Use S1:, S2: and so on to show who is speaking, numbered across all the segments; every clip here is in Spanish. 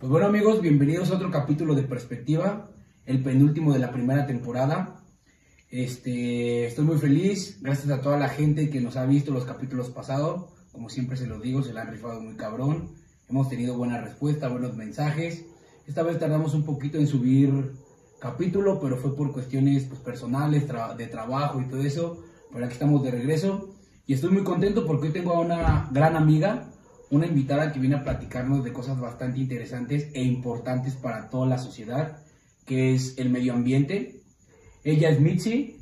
S1: Pues bueno amigos, bienvenidos a otro capítulo de Perspectiva, el penúltimo de la primera temporada. Este, estoy muy feliz, gracias a toda la gente que nos ha visto los capítulos pasados. Como siempre se los digo, se la han rifado muy cabrón. Hemos tenido buena respuesta, buenos mensajes. Esta vez tardamos un poquito en subir capítulo, pero fue por cuestiones pues, personales, de trabajo y todo eso. Pero aquí estamos de regreso y estoy muy contento porque hoy tengo a una gran amiga, una invitada que viene a platicarnos de cosas bastante interesantes e importantes para toda la sociedad, que es el medio ambiente. Ella es Mitzi,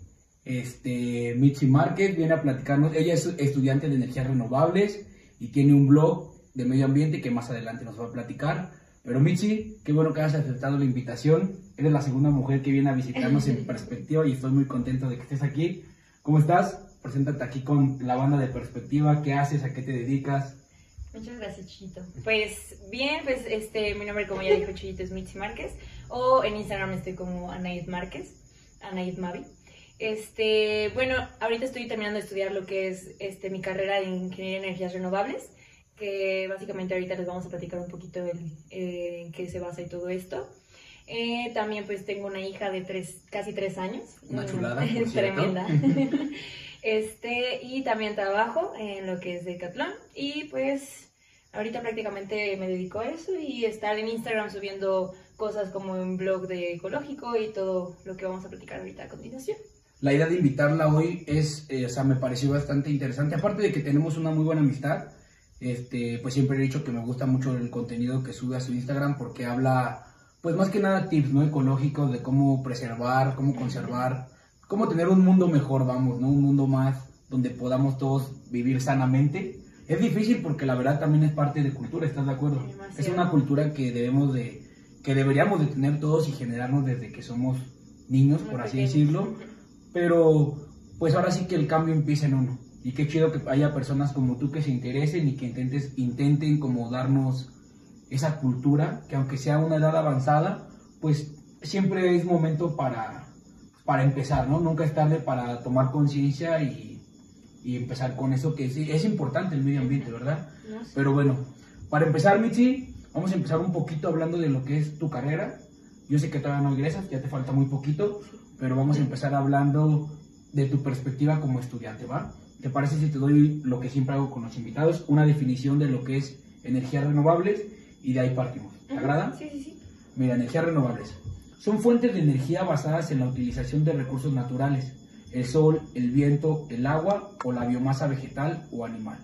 S1: este, Mitzi Márquez, viene a platicarnos, ella es estudiante de energías renovables y tiene un blog de medio ambiente que más adelante nos va a platicar. Pero Mitzi, qué bueno que hayas aceptado la invitación. Eres la segunda mujer que viene a visitarnos en perspectiva y estoy muy contento de que estés aquí. ¿Cómo estás? Preséntate aquí con la banda de perspectiva. ¿Qué haces? ¿A qué te dedicas?
S2: Muchas gracias, Chito. Pues bien, pues este, mi nombre, como ya dijo Chito, es Mitzi Márquez. O en Instagram estoy como Anaid Márquez, Anaid Mavi. Este, bueno, ahorita estoy terminando de estudiar lo que es este, mi carrera de Ingeniería de Energías Renovables, que básicamente ahorita les vamos a platicar un poquito eh, en qué se basa y todo esto. Eh, también pues tengo una hija de tres, casi tres años.
S1: Una chulada, por
S2: Tremenda. este, y también trabajo en lo que es Decathlon. Y pues ahorita prácticamente me dedico a eso y estar en Instagram subiendo cosas como un blog de ecológico y todo lo que vamos a platicar ahorita a continuación.
S1: La idea de invitarla hoy es, eh, o sea, me pareció bastante interesante. Aparte de que tenemos una muy buena amistad, este, pues siempre he dicho que me gusta mucho el contenido que sube a su Instagram porque habla, pues más que nada tips, ¿no? Ecológicos de cómo preservar, cómo conservar, cómo tener un mundo mejor, vamos, ¿no? Un mundo más donde podamos todos vivir sanamente. Es difícil porque la verdad también es parte de cultura, ¿estás de acuerdo? Es una cultura que debemos de, que deberíamos de tener todos y generarnos desde que somos niños, por así decirlo. Pero pues ahora sí que el cambio empieza en uno. Y qué chido que haya personas como tú que se interesen y que intentes, intenten como darnos esa cultura, que aunque sea una edad avanzada, pues siempre es momento para, para empezar, ¿no? Nunca es tarde para tomar conciencia y, y, empezar con eso que es, es, importante el medio ambiente, ¿verdad? Pero bueno, para empezar, Michi, vamos a empezar un poquito hablando de lo que es tu carrera. Yo sé que todavía no egresas, ya te falta muy poquito, pero vamos a empezar hablando de tu perspectiva como estudiante, ¿va? ¿Te parece si te doy lo que siempre hago con los invitados? Una definición de lo que es energías renovables y de ahí partimos. ¿Te agrada?
S2: Sí, sí, sí.
S1: Mira, energías renovables. Son fuentes de energía basadas en la utilización de recursos naturales, el sol, el viento, el agua o la biomasa vegetal o animal.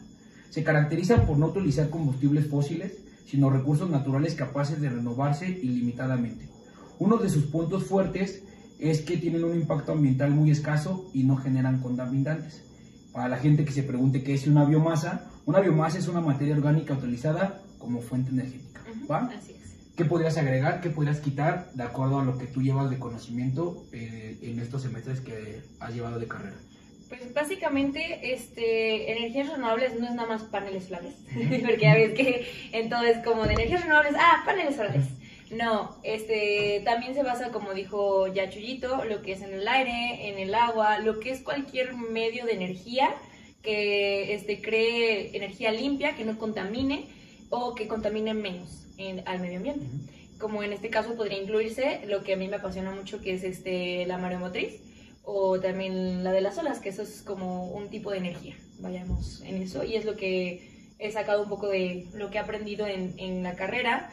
S1: Se caracterizan por no utilizar combustibles fósiles, sino recursos naturales capaces de renovarse ilimitadamente. Uno de sus puntos fuertes es que tienen un impacto ambiental muy escaso y no generan contaminantes. Para la gente que se pregunte qué es una biomasa, una biomasa es una materia orgánica utilizada como fuente energética. ¿va?
S2: Así.
S1: ¿Qué podrías agregar? ¿Qué podrías quitar de acuerdo a lo que tú llevas de conocimiento eh, en estos semestres que has llevado de carrera?
S2: Pues básicamente, este, energías renovables no es nada más paneles solares, porque ya ves que en todo es como de energías renovables, ah, paneles solares. No, este, también se basa, como dijo ya Chuyito, lo que es en el aire, en el agua, lo que es cualquier medio de energía que este, cree energía limpia, que no contamine o que contamine menos al medio ambiente. Como en este caso podría incluirse lo que a mí me apasiona mucho, que es este, la mareomotriz, o también la de las olas, que eso es como un tipo de energía. Vayamos en eso, y es lo que he sacado un poco de lo que he aprendido en, en la carrera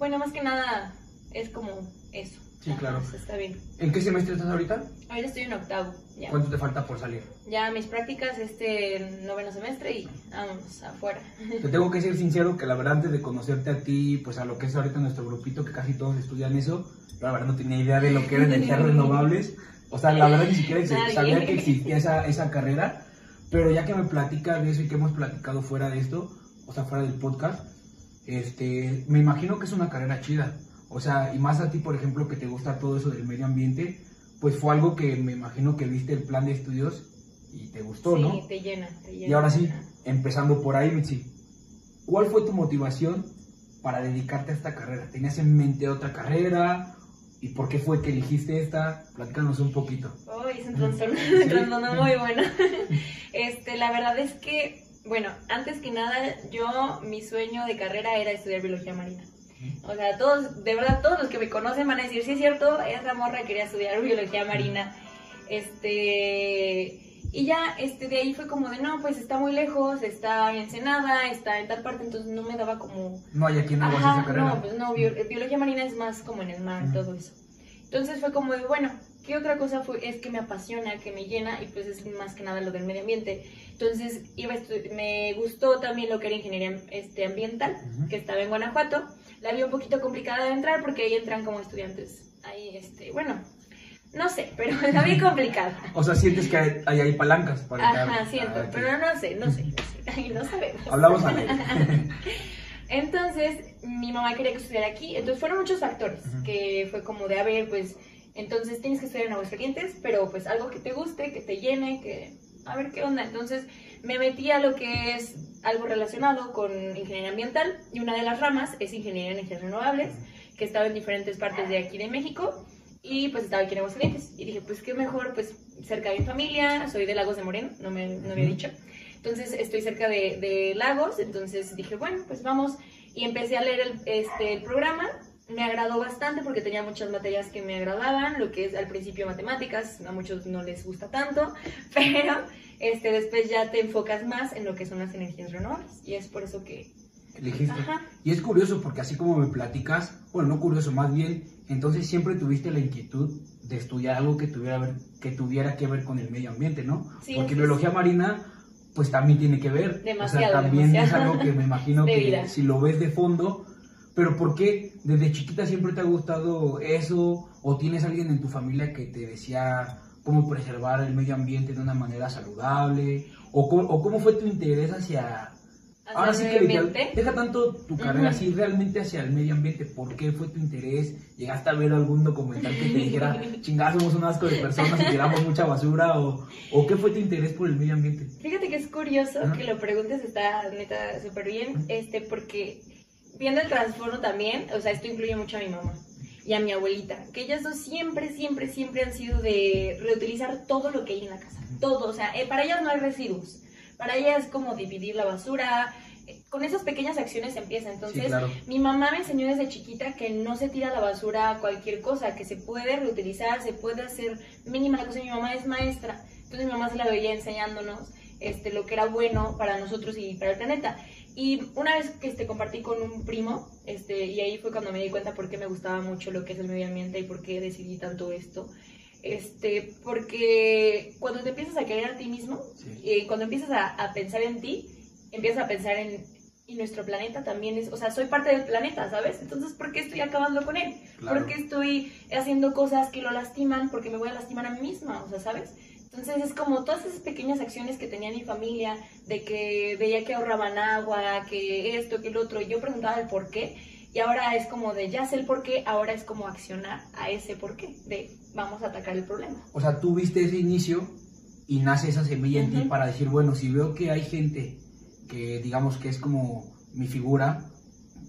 S2: bueno, más que nada es como eso.
S1: Sí, claro.
S2: está bien.
S1: ¿En qué semestre estás ahorita?
S2: Ahorita estoy en octavo. Ya.
S1: ¿Cuánto te falta por salir?
S2: Ya mis prácticas este noveno semestre y vamos afuera.
S1: Te tengo que ser sincero que la verdad antes de conocerte a ti, pues a lo que es ahorita nuestro grupito, que casi todos estudian eso, la verdad no tenía idea de lo que eran energías renovables. O sea, la verdad ni siquiera sabía que existía esa, esa carrera, pero ya que me platica de eso y que hemos platicado fuera de esto, o sea, fuera del podcast, este, me imagino que es una carrera chida. O sea, y más a ti, por ejemplo, que te gusta todo eso del medio ambiente, pues fue algo que me imagino que viste el plan de estudios y te gustó, ¿no?
S2: Sí, te llena, te llena.
S1: Y ahora sí, empezando por ahí, Mitzi, ¿cuál fue tu motivación para dedicarte a esta carrera? ¿Tenías en mente otra carrera? ¿Y por qué fue que elegiste esta? Platícanos un poquito.
S2: Uy, es un trastorno, muy bueno. Este, la verdad es que bueno, antes que nada, yo, mi sueño de carrera era estudiar biología marina. O sea, todos, de verdad, todos los que me conocen van a decir, sí es cierto, esa morra quería estudiar biología marina. Este, y ya, este, de ahí fue como de, no, pues está muy lejos, está en Ensenada, está en tal parte, entonces no me daba como...
S1: No hay aquí en Aguas esa carrera.
S2: no, pues no, bio- biología marina es más como en el mar y
S1: Ujú.
S2: todo eso. Entonces fue como de, bueno, ¿qué otra cosa fue? Es que me apasiona, que me llena y pues es más que nada lo del medio ambiente. Entonces iba me gustó también lo que era ingeniería este, ambiental,
S1: Ujú.
S2: que estaba en Guanajuato. La vi un poquito complicada de entrar porque ahí entran como estudiantes. Ahí, este, bueno, no sé, pero la vi complicada.
S1: O sea, sientes que hay, hay, hay palancas para
S2: Ajá, siento, pero no sé, no sé, no sé. No sabemos.
S1: Hablamos aire.
S2: Entonces, mi mamá quería que estudiara aquí. Entonces, fueron muchos factores que fue como de, a ver, pues, entonces tienes que estudiar en Aguascalientes, pero pues algo que te guste, que te llene, que a ver qué onda. Entonces, me metí a lo que es algo relacionado con ingeniería ambiental y una de las ramas es ingeniería en energías renovables, que estaba en diferentes partes de aquí de México y pues estaba aquí en Aguascalientes. Y dije, pues qué mejor, pues cerca de mi familia, soy de Lagos de Moreno, no me no había dicho. Entonces estoy cerca de, de Lagos, entonces dije, bueno, pues vamos. Y empecé a leer el, este, el programa. Me agradó bastante porque tenía muchas materias que me agradaban, lo que es al principio matemáticas, a muchos no les gusta tanto, pero este, después ya te enfocas más en lo que son las energías renovables. Y es por eso que...
S1: Elegiste.
S2: Ajá.
S1: Y es curioso porque así como me platicas, bueno, no curioso, más bien, entonces siempre tuviste la inquietud de estudiar algo que tuviera, ver- que, tuviera que ver con el medio ambiente, ¿no?
S2: Sí,
S1: porque
S2: sí,
S1: biología
S2: sí.
S1: marina, pues también tiene que ver.
S2: Demasiado,
S1: o sea, también
S2: demasiado.
S1: es algo que me imagino que
S2: vida.
S1: si lo ves de fondo, pero ¿por qué desde chiquita siempre te ha gustado eso? ¿O tienes alguien en tu familia que te decía cómo preservar el medio ambiente de una manera saludable? ¿O, cómo- o cómo fue tu interés hacia...
S2: Hacia
S1: Ahora sí que literal, deja tanto tu carrera así realmente hacia el medio ambiente. ¿Por qué fue tu interés? ¿Llegaste a ver algún documental que te dijera, chingada, somos un asco de personas y tiramos mucha basura? ¿O, o qué fue tu interés por el medio ambiente?
S2: Fíjate que es curioso que lo preguntes, está neta súper bien, este, porque viendo el trasfondo también, o sea, esto incluye mucho a mi mamá y a mi abuelita, que ellas dos siempre, siempre, siempre han sido de reutilizar todo lo que hay en la casa, todo, o sea, eh, para ellas no hay residuos, para ellas es como dividir la basura, eh, con esas pequeñas acciones empieza, entonces
S1: sí, claro.
S2: mi mamá me enseñó desde chiquita que no se tira a la basura cualquier cosa, que se puede reutilizar, se puede hacer mínima la cosa. Mi mamá es maestra, entonces mi mamá se la veía enseñándonos este, lo que era bueno para nosotros y para el planeta. Y una vez que este, compartí con un primo, este, y ahí fue cuando me di cuenta por qué me gustaba mucho lo que es el medio ambiente y por qué decidí tanto esto. Este, porque cuando te empiezas a querer a ti mismo,
S1: Sí.
S2: y cuando empiezas a, a pensar en ti, empiezas a pensar en, y nuestro planeta también es, o sea, soy parte del planeta, ¿sabes? Entonces, ¿por qué estoy acabando con él?
S1: Claro.
S2: ¿Por qué estoy haciendo cosas que lo lastiman? Porque me voy a lastimar a mí misma, o sea, ¿sabes? Entonces es como todas esas pequeñas acciones que tenía mi familia, de que veía que ahorraban agua, que esto, que el otro, y yo preguntaba el por qué, y ahora es como de ya sé el por qué, ahora es como accionar a ese por qué, de vamos a atacar el problema.
S1: O sea, tú viste ese inicio y nace esa semilla en ti para decir, bueno, si veo que hay gente que digamos que es como mi figura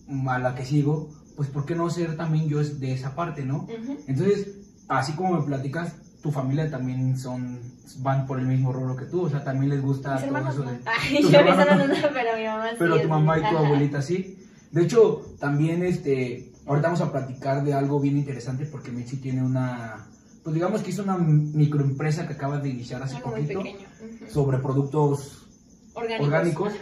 S1: mm, a la que sigo, pues ¿por qué no ser también yo de esa parte, no? Entonces, así como me platicas, tu familia también son van por el mismo rubro que tú, o sea, también les gusta
S2: Mis
S1: todo
S2: hermanos
S1: eso
S2: no.
S1: de...
S2: Ay, yo
S1: hermanos no.
S2: pero mi mamá.
S1: Pero tu mamá y tu
S2: Ajá.
S1: abuelita sí. De hecho, también este, ahorita vamos a platicar de algo bien interesante porque Mitzi tiene una, pues digamos que es una microempresa que acaba de iniciar hace
S2: Algo
S1: poquito sobre productos
S2: Orgánicos.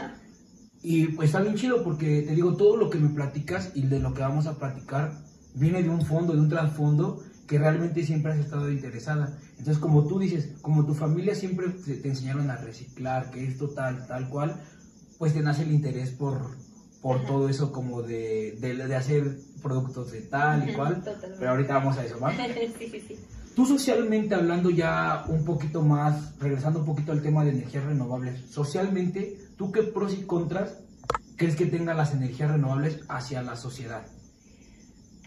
S1: y pues está bien chido porque te digo, todo lo que me platicas y de lo que vamos a platicar viene de un fondo, de un trasfondo que realmente siempre has estado interesada. Entonces, como tú dices, como tu familia siempre te enseñaron a reciclar, que esto tal, tal cual, pues te nace el interés por, por
S2: Ajá.
S1: todo eso como de, de, de hacer productos de tal y cual.
S2: totalmente.
S1: Pero ahorita vamos a eso, ¿va?
S2: sí, sí, sí.
S1: Tú socialmente hablando ya un poquito más, regresando un poquito al tema de energías renovables, socialmente, ¿tú qué pros y contras crees que tengan las energías renovables hacia la sociedad?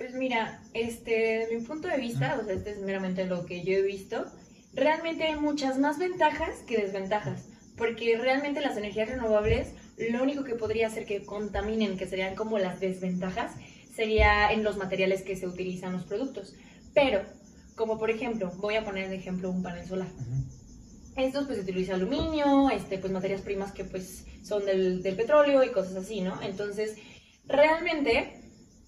S2: Pues mira, este, de mi punto de vista, o sea, este es meramente lo que yo he visto, realmente hay muchas más ventajas que desventajas, porque realmente las energías renovables, lo único que podría hacer que contaminen, que serían como las desventajas, sería en los materiales que se utilizan los productos. Pero, como por ejemplo, voy a poner de ejemplo un panel solar. Estos pues se utiliza aluminio, este, pues materias primas que pues son del, del petróleo y cosas así, ¿no? Entonces, realmente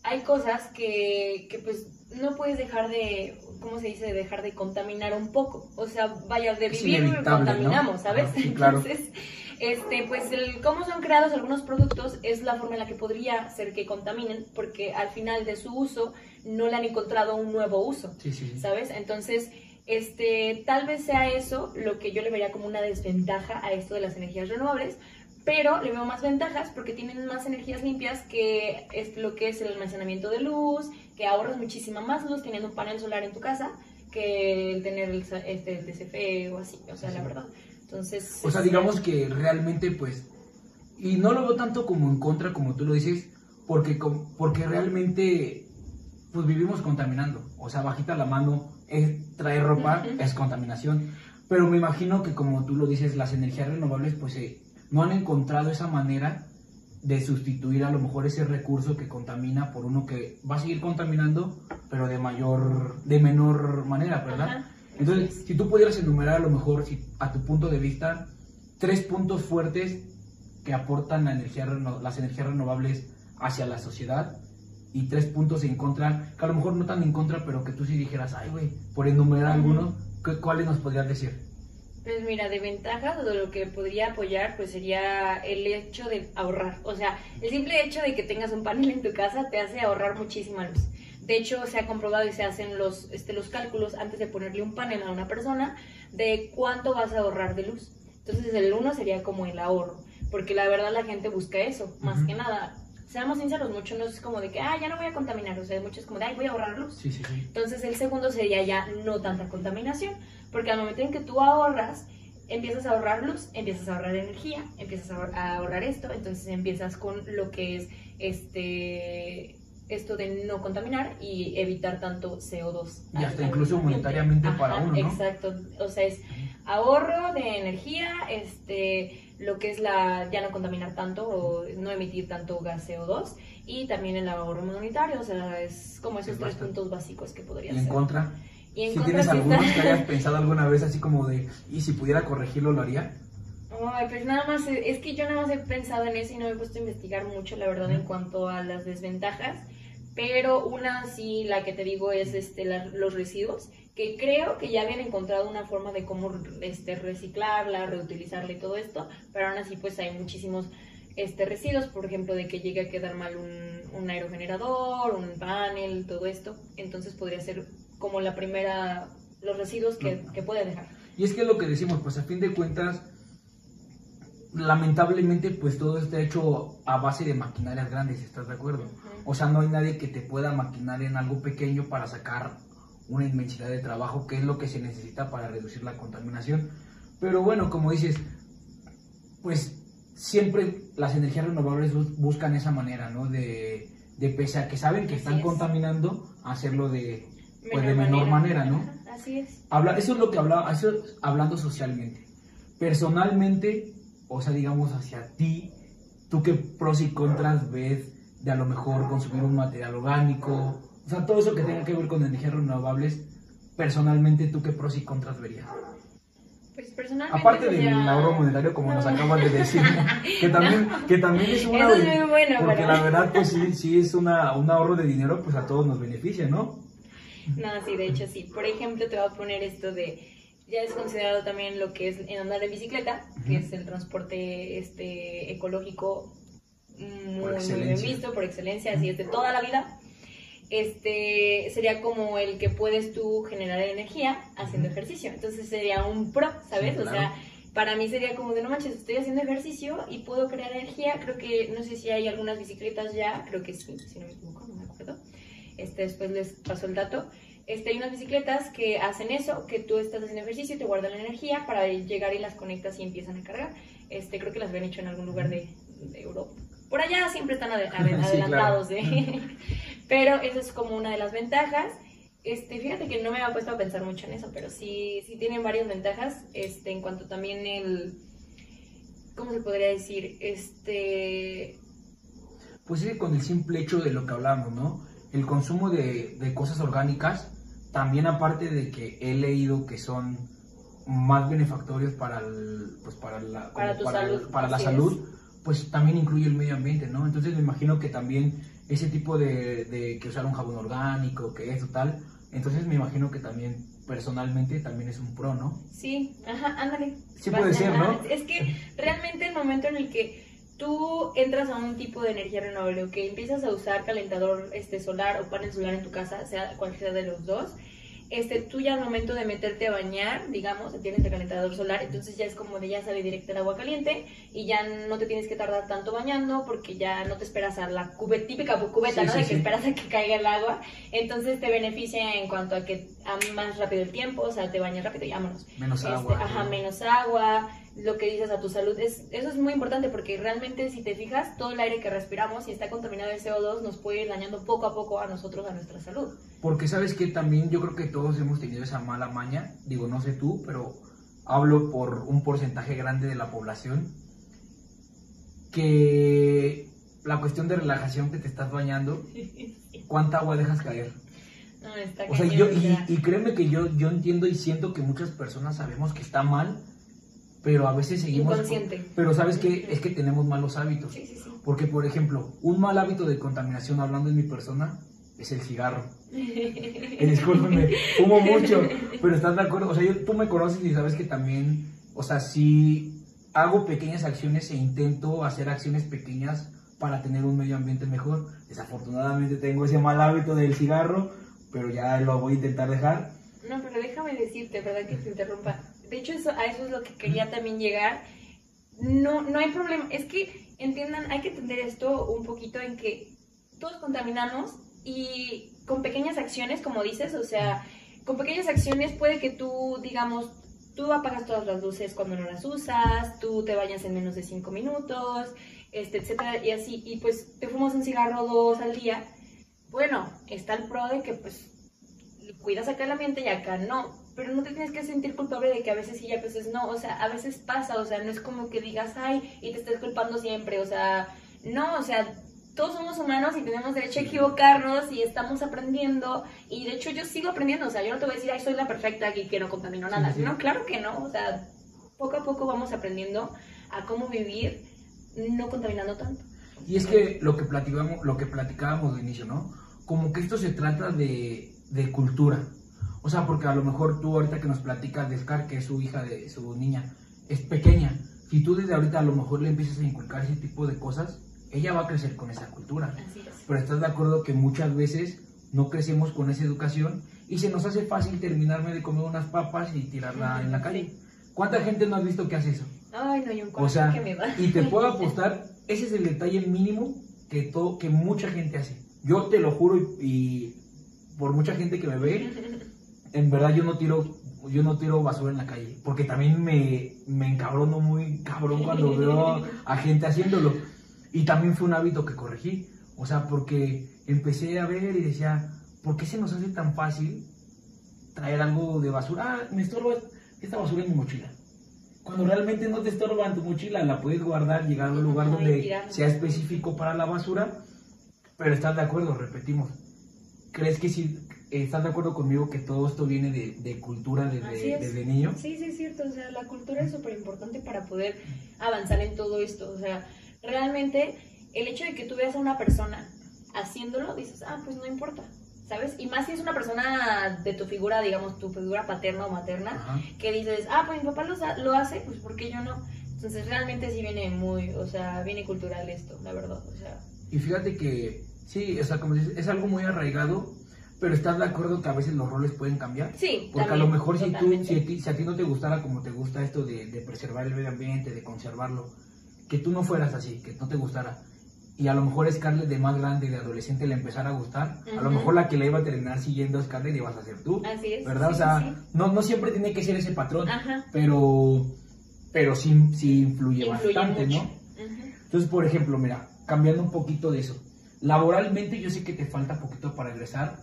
S2: hay cosas que, que pues no puedes dejar de, ¿cómo se dice? Dejar de contaminar un poco. O sea, vaya, de vivir contaminamos,
S1: ¿no?
S2: ¿sabes?
S1: Ajá, sí, claro.
S2: Entonces, este, pues el cómo son creados algunos productos es la forma en la que podría ser que contaminen, porque al final de su uso no le han encontrado un nuevo uso.
S1: Sí, sí, sí.
S2: ¿sabes? Entonces, este, tal vez sea eso lo que yo le vería como una desventaja a esto de las energías renovables, pero le veo más ventajas porque tienen más energías limpias que es lo que es el almacenamiento de luz, que ahorras muchísima más luz teniendo un panel solar en tu casa que el tener el, este, el DCF o así, o sea, la verdad. Entonces,
S1: O sea, digamos que realmente, pues, y no lo veo tanto como en contra, como tú lo dices, porque, porque realmente, pues vivimos contaminando. O sea, bajita la mano, es traer ropa es contaminación. Pero me imagino que como tú lo dices, las energías renovables, pues, eh, no han encontrado esa manera de sustituir a lo mejor ese recurso que contamina por uno que va a seguir contaminando, pero de mayor, de menor manera, ¿verdad?
S2: Ajá,
S1: Entonces, si tú pudieras enumerar a lo mejor, si, a tu punto de vista, tres puntos fuertes que aportan la energía las energías renovables hacia la sociedad y tres puntos en contra, que a lo mejor no tan en contra, pero que tú sí dijeras, ay, güey, por enumerar algunos, ¿qué- ¿cuáles nos podrías decir?
S2: Pues mira, de ventajas o de lo que podría apoyar, pues sería el hecho de ahorrar. O sea, el simple hecho de que tengas un panel en tu casa te hace ahorrar muchísima luz. De hecho, se ha comprobado y se hacen los, este, los cálculos antes de ponerle un panel a una persona de cuánto vas a ahorrar de luz. Entonces, el uno sería como el ahorro, porque la verdad la gente busca eso, más que nada. Seamos sinceros, mucho no es como de que, ah, ya no voy a contaminar, o sea, mucho es como de, ay, voy a ahorrar luz.
S1: Sí, sí, sí.
S2: Entonces el segundo sería ya no tanta contaminación, porque al momento en que tú ahorras, empiezas a ahorrar luz, empiezas a ahorrar energía, empiezas a ahor- a ahorrar esto, entonces empiezas con lo que es este esto de no contaminar y evitar tanto CO2.
S1: Y hasta incluso monetariamente para uno, ¿no?
S2: Exacto, o sea, es ahorro de energía, este lo que es la ya no contaminar tanto o no emitir tanto gas CO2 y también el ahorro monetario, o sea, es como esos
S1: Es
S2: tres
S1: bastante.
S2: puntos básicos que podría
S1: Y en
S2: ser.
S1: contra,
S2: Y en
S1: si
S2: contra
S1: tienes algunos
S2: está-
S1: que hayas pensado alguna vez así como de, y si pudiera corregirlo, lo haría.
S2: Ay, pues nada más, es que yo nada más he pensado en eso y no me he puesto a investigar mucho, la verdad, en cuanto a las desventajas. Pero una sí, la que te digo es este, la- los residuos, que creo que ya habían encontrado una forma de cómo este, reciclarla, reutilizarla y todo esto, pero aún así pues hay muchísimos este, residuos, por ejemplo, de que llegue a quedar mal un, un aerogenerador, un panel, todo esto. Entonces podría ser como la primera, los residuos que, que puede dejar.
S1: Y es que lo que decimos, pues a fin de cuentas, lamentablemente, pues todo está hecho a base de maquinarias grandes, ¿estás de acuerdo? O sea, no hay nadie que te pueda maquinar en algo pequeño para sacar una inmensidad de trabajo, que es lo que se necesita para reducir la contaminación. Pero bueno, como dices, pues siempre las energías renovables bus- buscan esa manera, ¿no? De, de pese a que saben que están
S2: es.
S1: contaminando, hacerlo de, pues, de menor manera, ¿no?
S2: Ajá, Así es.
S1: Habla, eso es lo que hablaba, eso hablando socialmente. Personalmente, o sea, digamos hacia ti, ¿tú qué pros y contras ves de a lo mejor consumir un material orgánico? O sea, todo eso que tenga que ver con energías renovables, personalmente, ¿tú qué pros y contras verías?
S2: Pues personalmente.
S1: Aparte
S2: pues,
S1: del
S2: ya-
S1: ahorro monetario, como nos
S2: No.
S1: acabas de decir, que también, que también es una...
S2: Eso es muy bueno,
S1: Porque
S2: pero-
S1: la verdad, pues sí, sí es una, un ahorro de dinero, pues a todos nos beneficia, ¿no?
S2: No, sí, de hecho sí. Por ejemplo, te voy a poner esto de. Ya es considerado también lo que es en andar en bicicleta, que es el transporte este ecológico muy, muy bien visto, por excelencia, así es de toda la vida. Este sería como el que puedes tú generar energía haciendo ejercicio. Entonces sería un pro, ¿sabes?
S1: Sí,
S2: O sea, para mí sería como de no manches, estoy haciendo ejercicio y puedo crear energía. Creo que, no sé si hay algunas bicicletas ya, creo que sí, si no me equivoco, no me acuerdo. Este, después les paso el dato. Este, hay unas bicicletas que hacen eso, que tú estás haciendo ejercicio y te guardan la energía para llegar y las conectas y empiezan a cargar. Este, creo que las habían hecho en algún lugar de, de Europa. Por allá siempre están
S1: Sí,
S2: adelantados,
S1: claro.
S2: ¿eh? Pero esa es como una de las ventajas. Este, fíjate que no me había puesto a pensar mucho en eso, pero sí, sí tienen varias ventajas. Este, en cuanto también el, ¿cómo se podría decir? Este,
S1: Pues con el simple hecho de lo que hablamos, ¿no? El consumo de, de cosas orgánicas, también aparte de que he leído que son más benefactorios para, el, pues para la,
S2: Para
S1: como
S2: tu
S1: para,
S2: salud,
S1: para la salud, pues también incluye el medio ambiente, ¿no? Entonces me imagino que también ese tipo de, de que usar un jabón orgánico, que eso tal. Entonces me imagino que también personalmente también es un pro, ¿no?
S2: Sí, ajá, ándale.
S1: Sí puede ser. ¿no?
S2: Es que realmente el momento en el que tú entras a un tipo de energía renovable o que empiezas a usar calentador este solar o panel solar en tu casa, sea cual sea de los dos, este, tú ya al momento de meterte a bañar, digamos, tienes el calentador solar, entonces ya es como de ya sale directo el agua caliente y ya no te tienes que tardar tanto bañando porque ya no te esperas a la cubeta, típica cubeta,
S1: Sí,
S2: ¿no?
S1: sí,
S2: de que
S1: sí.
S2: esperas a que caiga el agua, entonces te beneficia en cuanto a que a más rápido el tiempo, o sea, te bañas rápido y vámonos.
S1: Menos
S2: Este,
S1: agua.
S2: ajá,
S1: ¿no?
S2: menos agua, lo que dices a tu salud, es, eso es muy importante porque realmente si te fijas, todo el aire que respiramos, si está contaminado de CO2, nos puede ir dañando poco a poco a nosotros, a nuestra salud.
S1: Porque sabes que también yo creo que todos hemos tenido esa mala maña, digo, no sé tú, pero hablo por un porcentaje grande de la población, que la cuestión de relajación que te estás bañando, ¿cuánta agua dejas caer?
S2: No, está
S1: O sea, yo, y, y créeme que yo, yo entiendo y siento que muchas personas sabemos que está mal, pero a veces seguimos...
S2: Inconsciente.
S1: Pero sabes que es que tenemos malos hábitos.
S2: Sí, sí, sí.
S1: Porque, por ejemplo, un mal hábito de contaminación, hablando en mi persona, es el cigarro. Eh, Discúlpame, fumo mucho, pero estás de acuerdo. O sea, yo- tú me conoces y sabes que también, o sea, si hago pequeñas acciones e intento hacer acciones pequeñas para tener un medio ambiente mejor. Desafortunadamente tengo ese mal hábito del cigarro, pero ya lo voy a intentar dejar.
S2: No, pero déjame decirte, ¿verdad? Que te interrumpa. De hecho, eso, a eso es lo que quería también llegar. No, no hay problema. Es que, entiendan, hay que entender esto un poquito en que todos contaminamos y con pequeñas acciones, como dices, o sea, con pequeñas acciones puede que tú, digamos, tú apagas todas las luces cuando no las usas, tú te bañas en menos de cinco minutos, este, etcétera, y así, y pues te fumas un cigarro dos al día. Bueno, está el pro de que pues cuidas acá el ambiente y acá no, pero no te tienes que sentir culpable de que a veces sí y a veces no, o sea, a veces pasa, o sea, no es como que digas, ay, y te estés culpando siempre, o sea, no, o sea, todos somos humanos y tenemos derecho a equivocarnos y estamos aprendiendo, y de hecho yo sigo aprendiendo, o sea, yo no te voy a decir, ay, soy la perfecta aquí que no contamino nada,
S1: Sí, sí.
S2: no, claro que no, o sea, poco a poco vamos aprendiendo a cómo vivir no contaminando tanto.
S1: Y es que lo que platicábamos, lo que platicábamos de inicio, ¿no? Como que esto se trata de, de cultura. O sea, porque a lo mejor tú ahorita que nos platicas de Scar, que es su hija, de su niña, es pequeña. Si tú desde ahorita a lo mejor le empiezas a inculcar ese tipo de cosas, ella va a crecer con esa cultura.
S2: Así es.
S1: Pero estás de acuerdo que muchas veces no crecemos con esa educación y se nos hace fácil terminarme de comer unas papas y tirarla en la calle. ¿Cuánta gente no has visto que hace eso?
S2: Ay, no, hay un
S1: O sea,
S2: que me da.
S1: y te puedo apostar, ese es el detalle mínimo que, todo, que mucha gente hace. Yo te lo juro y, y por mucha gente que me ve, en verdad yo no tiro yo no tiro basura en la calle, porque también me, me encabrono muy cabrón cuando veo a gente haciéndolo. Y también fue un hábito que corregí, o sea, porque empecé a ver y decía, ¿por qué se nos hace tan fácil traer algo de basura? Ah, me estorba esta basura en mi mochila. Cuando realmente no te estorba en tu mochila, la puedes guardar, llegar a un lugar donde sea específico para la basura, pero estás de acuerdo, repetimos. ¿Crees que sí, eh, estás de acuerdo conmigo que todo esto viene de, de cultura desde,
S2: es.
S1: desde niño?
S2: Sí, sí, es cierto. O sea, la cultura es súper importante para poder avanzar en todo esto. O sea, realmente el hecho de que tú veas a una persona haciéndolo, dices, ah, pues no importa, ¿sabes? Y más si es una persona de tu figura, digamos, tu figura paterna o materna,
S1: Ajá.
S2: que dices, ah, pues mi papá lo, lo hace, pues ¿por qué yo no? Entonces realmente sí viene muy, o sea, viene cultural esto, la verdad. O sea,
S1: Y fíjate que, sí, o sea, como dices, es algo muy arraigado, pero estás de acuerdo que a veces los roles pueden cambiar.
S2: sí,
S1: Porque a lo mejor si, tú, si, a ti, si a ti no te gustara como te gusta esto de, de preservar el medio ambiente, de conservarlo, que tú no fueras así, que no te gustara, y a lo mejor Scarlett de más grande, de adolescente, le empezara a gustar, a lo mejor la que le iba a terminar siguiendo a Scarlett ibas a ser tú,
S2: Así es.
S1: ¿verdad?
S2: sí,
S1: o sea,
S2: sí.
S1: No, no siempre tiene que ser ese patrón,
S2: Ajá.
S1: pero, pero sí, sí influye,
S2: Influye
S1: bastante,
S2: mucho.
S1: ¿no? Entonces, por ejemplo, mira, cambiando un poquito de eso. Laboralmente yo sé que te falta poquito para egresar,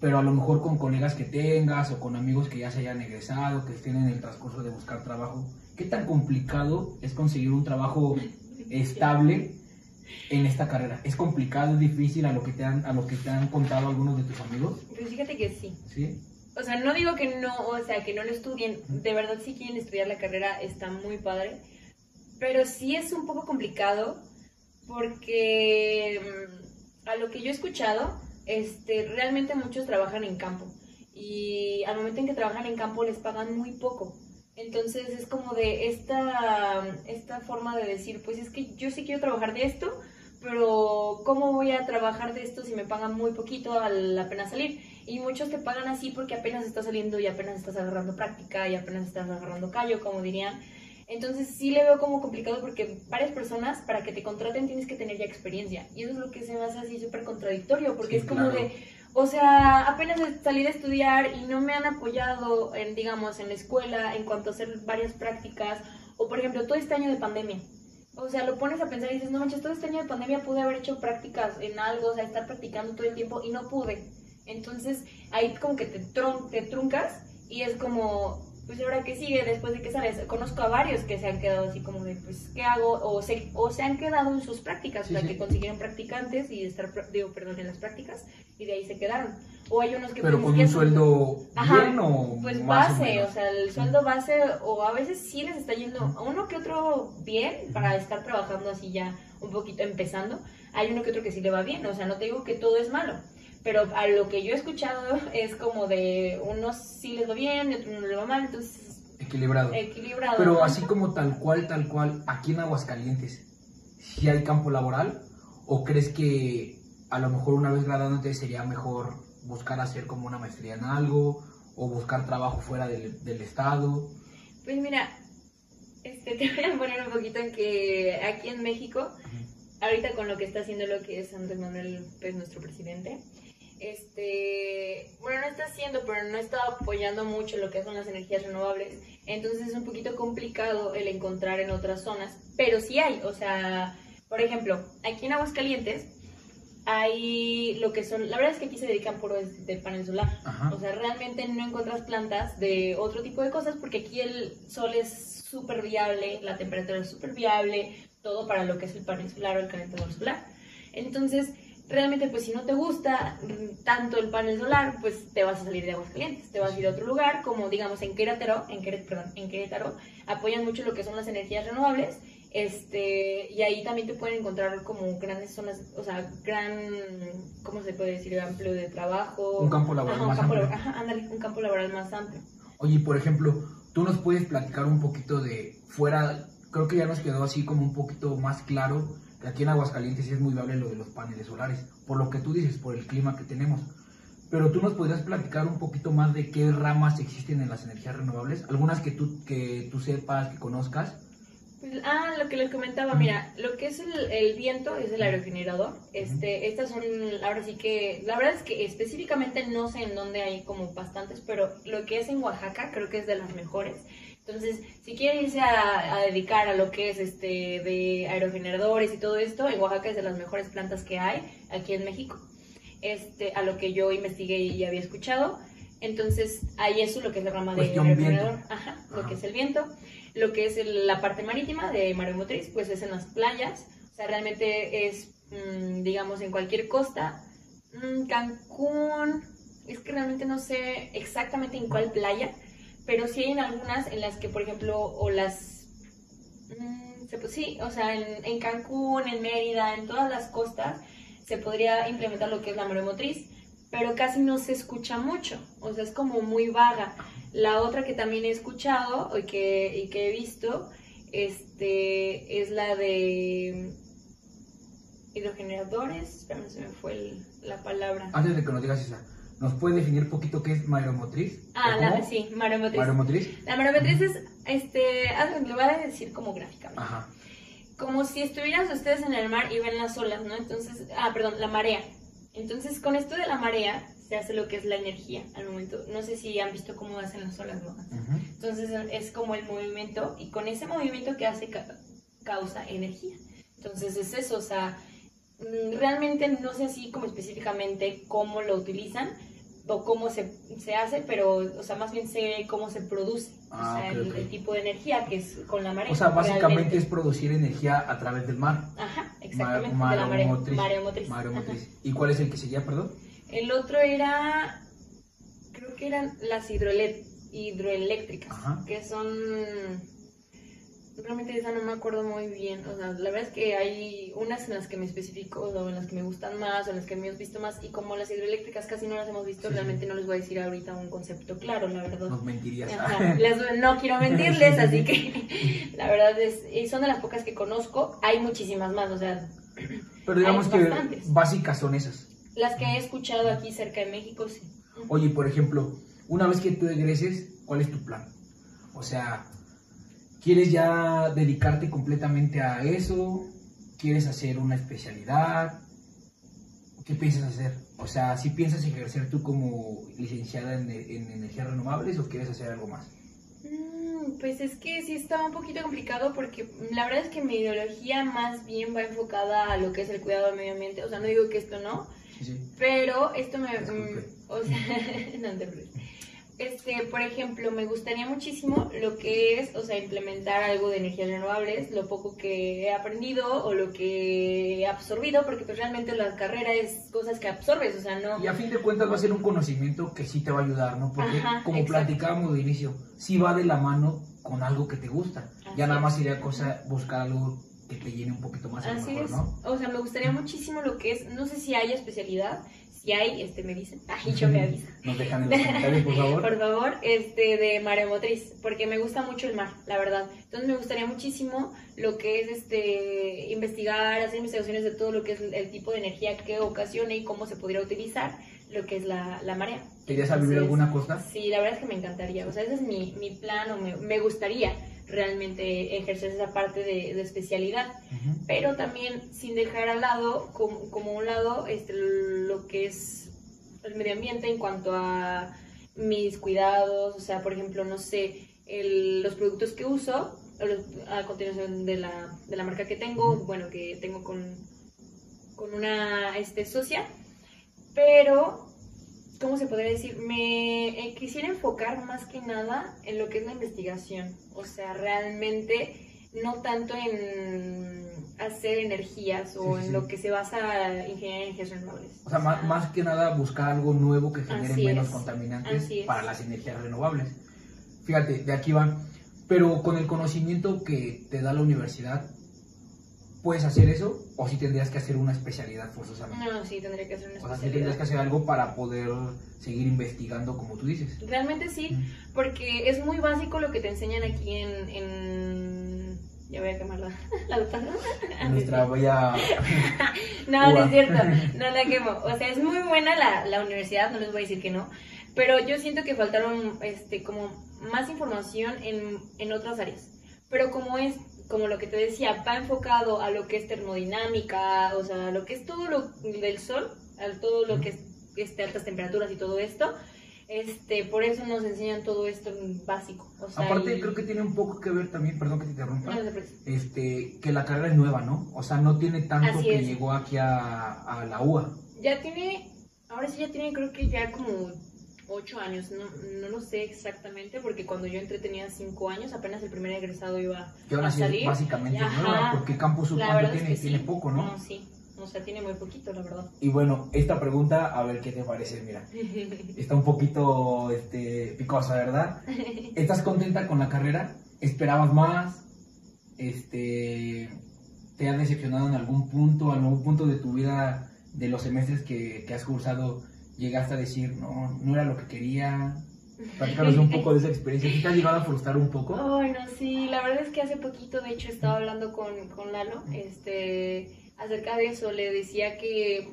S1: pero a lo mejor con colegas que tengas o con amigos que ya se hayan egresado, que estén en el transcurso de buscar trabajo, ¿qué tan complicado es conseguir un trabajo estable en esta carrera? ¿Es complicado, es difícil a lo que te han, a lo que te han contado algunos de tus amigos?
S2: Pues fíjate que sí.
S1: ¿Sí?
S2: O sea, no digo que no, o sea, que no lo estudien. De verdad, si quieren estudiar la carrera, está muy padre. Pero sí es un poco complicado porque mm, a lo que yo he escuchado, este, realmente muchos trabajan en campo y al momento en que trabajan en campo les pagan muy poco. Entonces es como de esta, esta forma de decir, pues es que yo sí quiero trabajar de esto, pero ¿cómo voy a trabajar de esto si me pagan muy poquito al apenas salir? Y muchos te pagan así porque apenas estás saliendo y apenas estás agarrando práctica y apenas estás agarrando callo, como dirían. Entonces sí le veo como complicado porque varias personas para que te contraten tienes que tener ya experiencia. Y eso es lo que se me hace así súper contradictorio porque es como de, o sea, apenas salí de estudiar y no me han apoyado en, digamos, en la escuela en cuanto a hacer varias prácticas. O por ejemplo, todo este año de pandemia. O sea, lo pones a pensar y dices, no manches, todo este año de pandemia pude haber hecho prácticas en algo, o sea, estar practicando todo el tiempo y no pude. Entonces ahí como que te, te truncas y es como, pues ahora que sigue después de que sales. Conozco a varios que se han quedado así como de, pues, ¿qué hago? O se, o se han quedado en sus prácticas, o sea, que consiguieron practicantes y estar, digo, perdón, en las prácticas y de ahí se quedaron. O hay unos que...
S1: Pero con un sueldo bien o...
S2: Pues base, o, sea, el sueldo base, o a veces sí les está yendo a uno que otro bien para estar trabajando así ya un poquito empezando. Hay uno que otro que sí le va bien, o sea, no te digo que todo es malo pero a lo que yo he escuchado es como de unos sí les va bien, y otros no les va mal, entonces...
S1: Equilibrado.
S2: Equilibrado.
S1: Pero así como tal cual, tal cual, aquí en Aguascalientes, ¿sí hay campo laboral? ¿O crees que a lo mejor una vez graduándote sería mejor buscar hacer como una maestría en algo o buscar trabajo fuera del, del estado?
S2: Pues mira, este, te voy a poner un poquito en que aquí en México, ahorita con lo que está haciendo lo que es Andrés Manuel, pues nuestro presidente, este, bueno, no está haciendo, pero no está apoyando mucho lo que son las energías renovables. Entonces es un poquito complicado el encontrar en otras zonas, pero sí hay, o sea, por ejemplo, aquí en Aguascalientes hay lo que son, la verdad es que aquí se dedican por de panel solar, o sea, realmente no encuentras plantas de otro tipo de cosas porque aquí el sol es súper viable, la temperatura es súper viable, todo para lo que es el panel solar o el calentador solar. Entonces, realmente pues si no te gusta tanto el panel solar, pues te vas a salir de Aguascalientes, te vas a ir a otro lugar, como digamos en Querétaro, en Querétaro, en Querétaro apoyan mucho lo que son las energías renovables, este, y ahí también te pueden encontrar como grandes zonas, o sea, gran, ¿cómo se puede decir? Amplio de trabajo.
S1: Un campo laboral más amplio.
S2: ajá, ándale, un campo laboral más amplio.
S1: Oye, por ejemplo, tú nos puedes platicar un poquito de fuera, creo que ya nos quedó así como un poquito más claro aquí en Aguascalientes sí es muy viable lo de los paneles solares, por lo que tú dices, por el clima que tenemos. Pero tú nos podrías platicar un poquito más de qué ramas existen en las energías renovables, algunas que tú, que tú sepas, que conozcas.
S2: Pues, ah, lo que les comentaba, mira, lo que es el, viento es el aerogenerador. Este, estas son, ahora sí que, la verdad es que específicamente no sé en dónde hay como bastantes, pero lo que es en Oaxaca creo que es de las mejores. Entonces, si quieren irse a, dedicar a lo que es este de aerogeneradores y todo esto, en Oaxaca es de las mejores plantas que hay aquí en México. Este, a lo que yo investigué y había escuchado. Entonces, ahí eso lo que es la rama de aerogenerador, Ajá, lo que es el viento, lo que es la parte marítima de maremotriz, pues es en las playas, o sea, realmente es, mm, digamos, en cualquier costa, mm, Cancún, es que realmente no sé exactamente en cuál playa, pero sí hay en algunas en las que, por ejemplo, o las... Mm, sí, o sea, en, Cancún, en Mérida, en todas las costas, se podría implementar lo que es la maremotriz, pero casi no se escucha mucho, o sea, es como muy vaga. La otra que también he escuchado y que, y que he visto este, es la de hidrogeneradores, espérame, se me fue la palabra.
S1: Antes de que nos digas esa, ¿Nos puede definir un poquito qué es mareomotriz?
S2: Ah, la, sí, mareomotriz.
S1: ¿Mareomotriz?
S2: La mareomotriz es, este, lo voy a decir como gráficamente. Ajá. Como si estuvieran ustedes en el mar y ven las olas, ¿no? Entonces, ah, perdón, la marea. Entonces, con esto de la marea se hace lo que es la energía al momento. No sé si han visto cómo hacen las olas, ¿no? Entonces, es como el movimiento y con ese movimiento que hace causa energía. Entonces, es eso, o sea, mm, realmente no sé así como específicamente cómo lo utilizan, o cómo se, se, hace, pero, o sea, más bien sé cómo se produce, o ah, sea, el, tipo de energía que es con la marea.
S1: O sea, básicamente es producir energía a través del mar.
S2: Ajá, exactamente, de la marea.
S1: Mareomotriz. ¿Y cuál es el que seguía, perdón?
S2: El otro era, creo que eran las hidroeléctricas, que son, realmente esa no me acuerdo muy bien. O sea, la verdad es que hay unas en las que me especifico, o en las que me gustan más, o en las que me hemos visto más, y como las hidroeléctricas casi no las hemos visto,
S1: Sí,
S2: realmente no les voy a decir ahorita un concepto claro, la verdad.
S1: Nos mentirías.
S2: Ajá, les- no quiero mentirles, así que la verdad es, y son de las pocas que conozco, hay muchísimas más, o sea,
S1: Pero digamos que
S2: bastantes.
S1: básicas son esas.
S2: las que he escuchado aquí cerca de México, sí.
S1: Oye, por ejemplo, una vez que tú egreses, ¿cuál es tu plan? O sea, ¿quieres ya dedicarte completamente a eso? ¿Quieres hacer una especialidad? ¿Qué piensas hacer? O sea, ¿si piensas ejercer tú como licenciada en, en energías renovables o quieres hacer algo más?
S2: Mm, Pues es que sí está un poquito complicado porque la verdad es que mi ideología más bien va enfocada a lo que es el cuidado del medio ambiente. O sea, no digo que esto no,
S1: Sí, sí.
S2: pero esto me... Mm, o sea, no te preocupes. Este, por ejemplo, me gustaría muchísimo lo que es, o sea, implementar algo de energías renovables, lo poco que he aprendido o lo que he absorbido, porque pues realmente la carrera es cosas que absorbes, o sea, no...
S1: Y a fin de cuentas va a ser un conocimiento que sí te va a ayudar, ¿no? Porque
S2: Ajá,
S1: como
S2: exacto.
S1: platicábamos de inicio, sí va de la mano con algo que te gusta.
S2: Así
S1: ya nada más sería cosa buscar algo que te llene un poquito más
S2: Así
S1: mejor,
S2: es.
S1: ¿no?
S2: O sea, me gustaría muchísimo lo que es, no sé si hay especialidad, si hay, este, me dicen, ay, yo me aviso.
S1: Nos dejan en los comentarios, por favor.
S2: Por favor, este, de maremotriz, porque me gusta mucho el mar, la verdad. Entonces me gustaría muchísimo lo que es, este, investigar, hacer investigaciones de todo lo que es el tipo de energía que ocasiona y cómo se podría utilizar lo que es la, la marea.
S1: ¿Querías vivir alguna costa?
S2: Sí, la verdad es que me encantaría. O sea, ese es mi, mi plan o me, me gustaría realmente ejercer esa parte de, de especialidad. Pero también sin dejar al lado, como, como un lado, este, lo que es el medio ambiente en cuanto a mis cuidados, o sea, por ejemplo, no sé, el- los productos que uso, a continuación de la, de la marca que tengo, bueno, que tengo con, con una este, socia, pero, ¿cómo se podría decir? Me eh, quisiera enfocar más que nada en lo que es la investigación, o sea, realmente no tanto en hacer energías o
S1: Sí, sí,
S2: en lo que se basa ingeniería en energías renovables.
S1: O sea, más, más que nada buscar algo nuevo que genere menos
S2: es.
S1: contaminantes para las energías renovables. Fíjate, de aquí van. Pero con el conocimiento que te da la universidad, ¿puedes hacer eso? ¿O si tendrías que hacer una especialidad forzosamente?
S2: No, sí, tendría que hacer una
S1: O sea, sí tendrías que
S2: especialidad.
S1: hacer algo para poder seguir investigando, como tú dices.
S2: Realmente sí, porque es muy básico lo que te enseñan aquí en... en... Ya voy a quemar la, la botana.
S1: Nuestra bella...
S2: No, no es cierto, no la quemo. O sea, es muy buena la, la universidad, no les voy a decir que no, pero yo siento que faltaron este, como más información en, en otras áreas. Pero como es, como lo que te decía, va enfocado a lo que es termodinámica, o sea, lo que es todo lo del sol, a todo lo que es este, altas temperaturas y todo esto, este, por eso nos enseñan todo esto en básico. O sea,
S1: Aparte,
S2: y-
S1: creo que tiene un poco que ver también, perdón que te interrumpa,
S2: No, no te preocupes.
S1: este, que la carrera es nueva, ¿no? O sea, no tiene tanto que llegó aquí a, a la UA.
S2: Ya tiene, ahora sí ya tiene creo que ya como ocho años, no, no lo sé exactamente, porque cuando yo entré tenía cinco años, apenas el primer egresado iba
S1: Que ahora
S2: a salir.
S1: básicamente
S2: Ajá.
S1: nueva, porque Campus ¿cuánto
S2: verdad es
S1: tiene,
S2: que
S1: tiene
S2: sí.
S1: poco, ¿no?
S2: No, sí, o sea, tiene muy poquito, la verdad.
S1: Y bueno, esta pregunta, a ver qué te parece, mira. Está un poquito este, picosa, ¿verdad? ¿Estás contenta con la carrera? ¿Esperabas más? Este, ¿Te has decepcionado en algún punto, en algún punto de tu vida, de los semestres que, que has cursado, llegaste a decir, no, no era lo que quería? Platícanos un poco de esa experiencia. ¿Sí te has llegado a frustrar un poco?
S2: Ay, no, sí, la verdad es que hace poquito, de hecho, estaba hablando con, con Lalo, este, acerca de eso, le decía que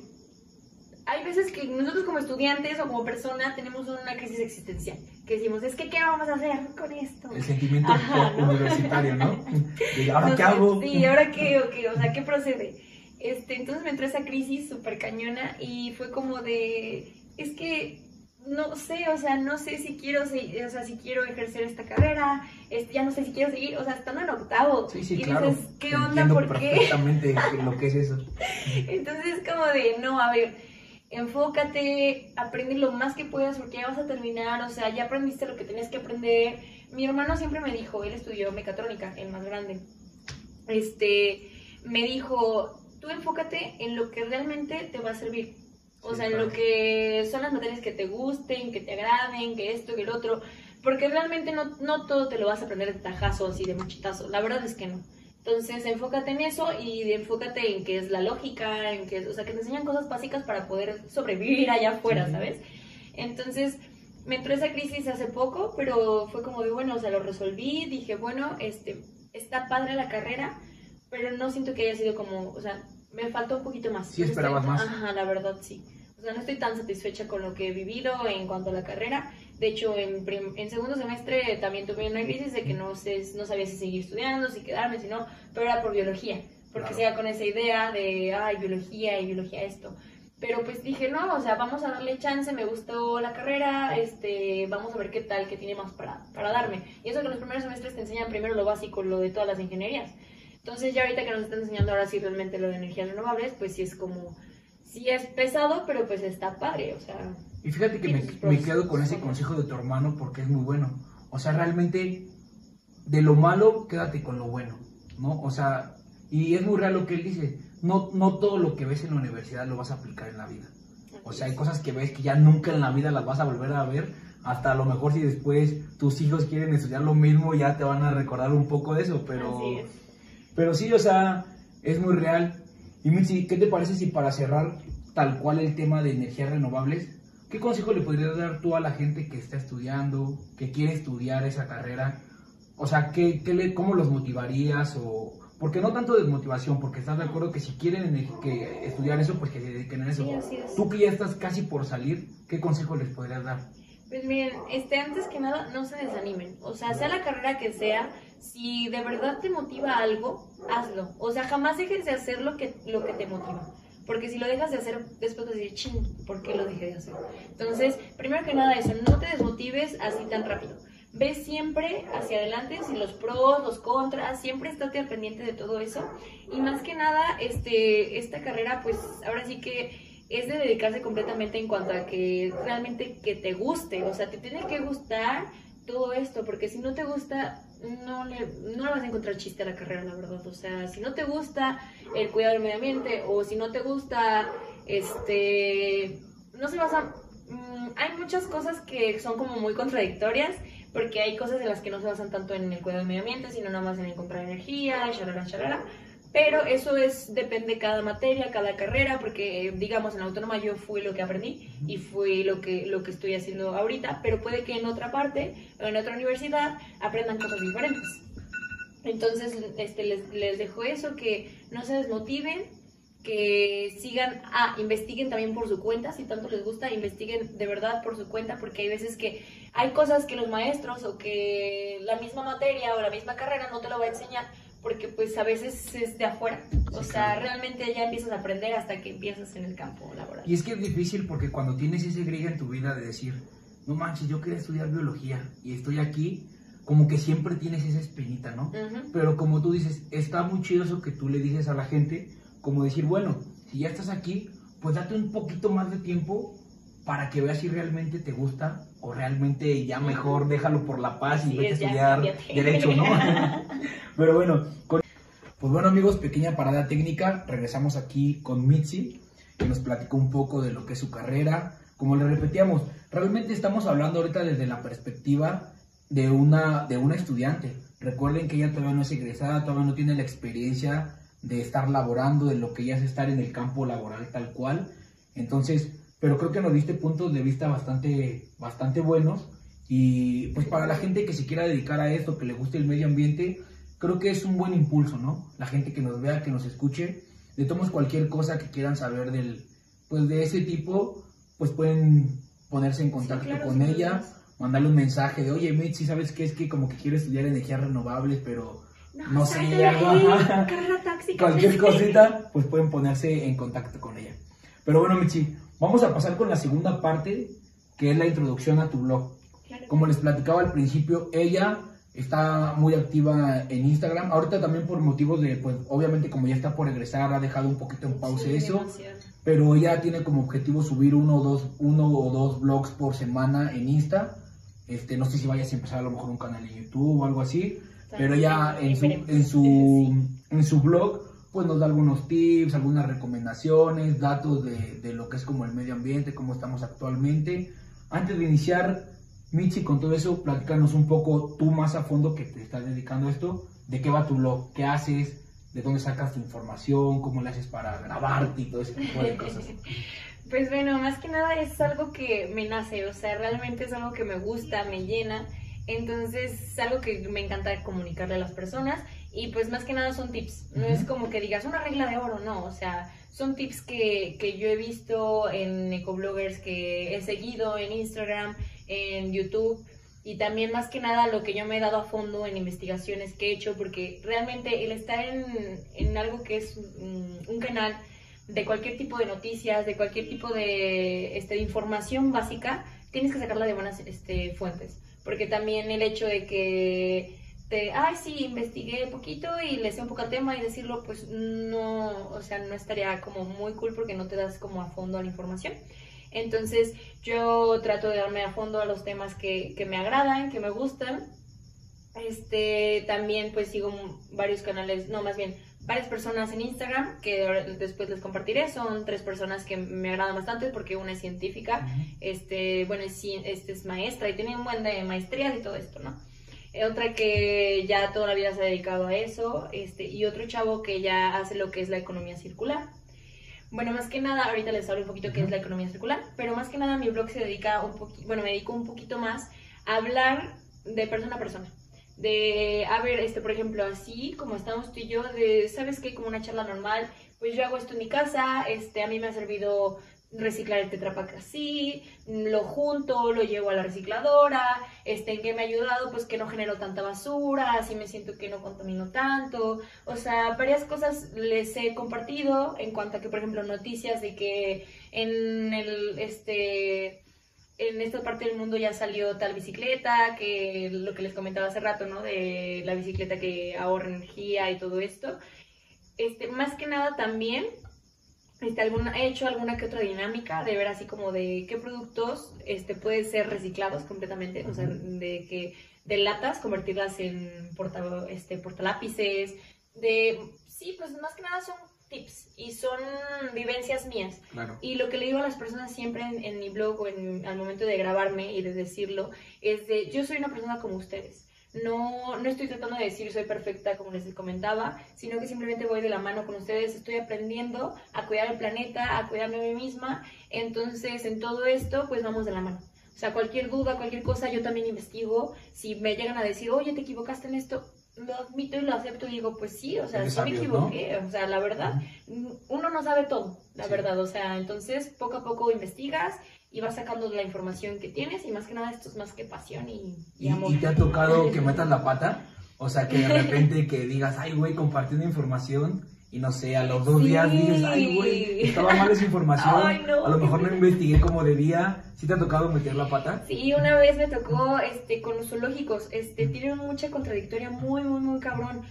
S2: hay veces que nosotros como estudiantes o como persona tenemos una crisis existencial, que decimos, es que, ¿qué vamos a hacer con esto?
S1: El sentimiento
S2: Ajá, ¿no?
S1: universitario, ¿no? De, ¿ahora
S2: No
S1: qué hago?
S2: Sí, ¿ahora qué? ¿O qué? O sea, ¿qué procede? Este, entonces me entró esa crisis súper cañona y fue como de, es que no sé, o sea, no sé si quiero, o sea, si quiero ejercer esta carrera, este, ya no sé si quiero seguir, o sea, estando en octavo.
S1: Sí, sí,
S2: y
S1: claro.
S2: dices, ¿qué onda?
S1: entiendo
S2: ¿Por qué?
S1: lo que es eso.
S2: Entonces como de, no, a ver, enfócate, aprende lo más que puedas porque ya vas a terminar, o sea, ya aprendiste lo que tenías que aprender. Mi hermano siempre me dijo, él estudió mecatrónica, el más grande, este, me dijo, tú enfócate en lo que realmente te va a servir. O
S1: Sí,
S2: sea, en
S1: claro.
S2: lo que son las materias que te gusten, que te agraden, que esto, que el otro. porque realmente no, no todo te lo vas a aprender de tajazos y de machitazos, la verdad es que no. Entonces, enfócate en eso y enfócate en qué es la lógica, en que, o sea, que te enseñan cosas básicas para poder sobrevivir allá afuera, ¿sabes? Entonces, me entró esa crisis hace poco, pero fue como de, bueno, o sea, lo resolví, dije, bueno, este, está padre la carrera, pero no siento que haya sido como, o sea, me faltó un poquito más.
S1: Sí, esperabas más.
S2: Ajá, la verdad, sí. O sea, no estoy tan satisfecha con lo que he vivido en cuanto a la carrera. De hecho, en, en segundo semestre también tuve una crisis de que no, sé, no sabía si seguir estudiando, si quedarme, si no, pero era por biología. Porque claro. con esa idea de, ay, biología y biología esto. Pero pues dije, no, o sea, vamos a darle chance, me gustó la carrera, este, vamos a ver qué tal, qué tiene más para, para darme. Y eso que los primeros semestres te enseñan primero lo básico, lo de todas las ingenierías. Entonces ya ahorita que nos están enseñando ahora sí realmente lo de energías renovables, pues sí es como, sí es pesado, pero pues está padre, o sea...
S1: Y fíjate que me, me quedo con ese consejo de tu hermano porque es muy bueno. O sea, realmente de lo malo quédate con lo bueno, ¿no? O sea, y es muy real lo que él dice no, no todo lo que ves en la universidad lo vas a aplicar en la vida. O sea, hay cosas que ves que ya nunca en la vida las vas a volver a ver. Hasta a lo mejor si después tus hijos quieren estudiar lo mismo, ya te van a recordar un poco de eso. Pero, pero sí, o sea, es muy real. Y Mitzi, ¿qué te parece si para cerrar tal cual el tema de energías renovables, qué consejo le podrías dar tú a la gente que está estudiando, que quiere estudiar esa carrera? O sea, ¿qué, qué le, ¿cómo los motivarías o, porque no tanto desmotivación, porque estás de acuerdo que si quieren que estudiar eso, pues que se dediquen a eso.
S2: Sí,
S1: Tú que ya estás casi por salir, ¿qué consejo les podrías dar?
S2: Pues miren, este, antes que nada, no se desanimen. O sea, sea la carrera que sea, si de verdad te motiva algo, hazlo. O sea, jamás dejes de hacer lo que, lo que te motiva. Porque si lo dejas de hacer, después vas a ching, ¿por qué lo dejé de hacer? Entonces, primero que nada eso, no te desmotives así tan rápido ve siempre hacia adelante, si los pros, los contras, siempre estate al pendiente de todo eso. Y más que nada, este, esta carrera, pues ahora sí que es de dedicarse completamente en cuanto a que realmente que te guste, o sea, te tiene que gustar todo esto, porque si no te gusta, no le, no le vas a encontrar chiste a la carrera, la verdad. O sea, si no te gusta el cuidado del medio ambiente, o si no te gusta, este, no se vas a... Mm, hay muchas cosas que son como muy contradictorias porque hay cosas en las que no se basan tanto en el cuidado del medio ambiente, sino nada más en encontrar energía, shalala, shalala. Pero eso es, depende cada materia, cada carrera, porque digamos en la autónoma yo fui lo que aprendí y fui lo que, lo que estoy haciendo ahorita, pero puede que en otra parte o en otra universidad aprendan cosas diferentes. Entonces este, les, les dejo eso, que no se desmotiven, que sigan, ah, investiguen también por su cuenta, si tanto les gusta, investiguen de verdad por su cuenta, porque hay veces que hay cosas que los maestros o que la misma materia o la misma carrera no te lo va a enseñar, porque pues a veces es de afuera, o sea, realmente ya empiezas a aprender hasta que empiezas en el campo laboral.
S1: Y es que es difícil porque cuando tienes ese grillo en tu vida de decir, no manches, yo quería estudiar biología y estoy aquí, como que siempre tienes esa espinita, ¿no? Pero como tú dices, está muy chido eso que tú le dices a la gente, como decir, bueno, si ya estás aquí, pues date un poquito más de tiempo para que veas si realmente te gusta o realmente ya mejor déjalo por la paz y vete a estudiar derecho, ¿no? Pero bueno, pues bueno amigos, pequeña parada técnica, regresamos aquí con Mitzi, que nos platicó un poco de lo que es su carrera. Como le repetíamos, realmente estamos hablando ahorita desde la perspectiva de una, de una estudiante. Recuerden que ella todavía no es egresada, todavía no tiene la experiencia de estar laborando, de lo que ya es estar en el campo laboral tal cual. Entonces, pero creo que nos diste puntos de vista bastante, bastante buenos. Y pues para la gente que se quiera dedicar a esto, que le guste el medio ambiente, creo que es un buen impulso, ¿no? La gente que nos vea, que nos escuche, de tomos cualquier cosa que quieran saber del, pues de ese tipo, pues pueden ponerse en contacto con ella, mandarle un mensaje de, oye, Mitzi, ¿sabes qué? Es que como que quiero estudiar energías renovables, pero no, sé, cualquier cosita, pues pueden ponerse en contacto con ella. Pero bueno, Michi, vamos a pasar con la segunda parte, que es la introducción a tu blog. Como les platicaba al principio, ella está muy activa en Instagram. Ahorita también por motivos de, pues obviamente como ya está por egresar, ha dejado un poquito en pausa eso. Pero ella tiene como objetivo subir uno o dos, uno o dos blogs por semana en Insta. Este, no sé si vayas a empezar a lo mejor un canal en YouTube o algo así pero ya en su, en su, en su blog pues nos da algunos tips, algunas recomendaciones, datos de, de, lo que es como el medio ambiente, cómo estamos actualmente. Antes de iniciar, Michi, con todo eso, platícanos un poco tú más a fondo que te estás dedicando a esto, de qué va tu blog, qué haces, de dónde sacas tu información, cómo le haces para grabarte y todo ese tipo de cosas.
S2: Pues bueno, más que nada es algo que me nace, o sea, realmente es algo que me gusta, me llena, entonces es algo que me encanta comunicarle a las personas y pues más que nada son tips, no es como que digas una regla de oro, no, o sea, son tips que, que yo he visto en ecobloggers que he seguido en Instagram, en YouTube y también más que nada lo que yo me he dado a fondo en investigaciones que he hecho, porque realmente el estar en, en algo que es un, un canal de cualquier tipo de noticias, de cualquier tipo de, este, de información básica, tienes que sacarla de buenas este, fuentes. Porque también el hecho de que te, ay, sí, investigué un poquito y le sé un poco al tema y decirlo, pues no, o sea, no estaría como muy cool porque no te das como a fondo a la información. Entonces yo trato de darme a fondo a los temas que, que me agradan, que me gustan. Este, también pues sigo varios canales, no, más bien varias personas en Instagram que después les compartiré. Son tres personas que me agradan bastante porque una es científica, este, bueno, es, este es maestra y tiene un buen de maestrías y todo esto, ¿no? Otra que ya toda la vida se ha dedicado a eso, este, y otro chavo que ya hace lo que es la economía circular. Bueno, más que nada, ahorita les hablo un poquito qué es la economía circular, pero más que nada mi blog se dedica un poquito, bueno, me dedico un poquito más a hablar de persona a persona de, a ver, este, por ejemplo, así como estamos tú y yo, de, ¿sabes qué? Como una charla normal, pues yo hago esto en mi casa, este, a mí me ha servido reciclar el tetrapack así, lo junto, lo llevo a la recicladora, este, ¿en qué me ha ayudado? Pues que no genero tanta basura, así me siento que no contamino tanto, o sea, varias cosas les he compartido en cuanto a que, por ejemplo, noticias de que en el, este, en esta parte del mundo ya salió tal bicicleta, que lo que les comentaba hace rato, ¿no? De la bicicleta que ahorra energía y todo esto. Este, más que nada también este, alguna, he hecho alguna que otra dinámica de ver así como de qué productos este, pueden ser reciclados completamente, o sea, de que de latas convertirlas en porta, este, portalápices, de, sí, pues más que nada son tips y son vivencias mías. Y lo que le digo a las personas siempre en, mi blog o en, al momento de grabarme y de decirlo es de yo soy una persona como ustedes. No, no estoy tratando de decir soy perfecta como les comentaba, sino que simplemente voy de la mano con ustedes, estoy aprendiendo a cuidar el planeta, a cuidarme a mí misma, entonces en todo esto pues vamos de la mano. O sea, cualquier duda, cualquier cosa, yo también investigo. Si me llegan a decir, oye, te equivocaste en esto, lo admito y lo acepto y digo, pues sí, o sea, sí me equivoqué, o sea, la verdad, uno no sabe todo, la verdad, o sea, entonces poco a poco investigas y vas sacando la información que tienes y más que nada esto es más que pasión y,
S1: y, amor. ¿Y te ha tocado que metas la pata? O sea, que de repente que digas, ay, güey, compartiendo información y no sé, a los dos días dices, ay, güey, estaba mal esa información, a lo mejor no investigué como debía. ¿Sí te ha tocado meter la pata?
S2: Sí, una vez me tocó este, con los zoológicos, este, tienen mucha contradictoria muy, muy, muy cabrón.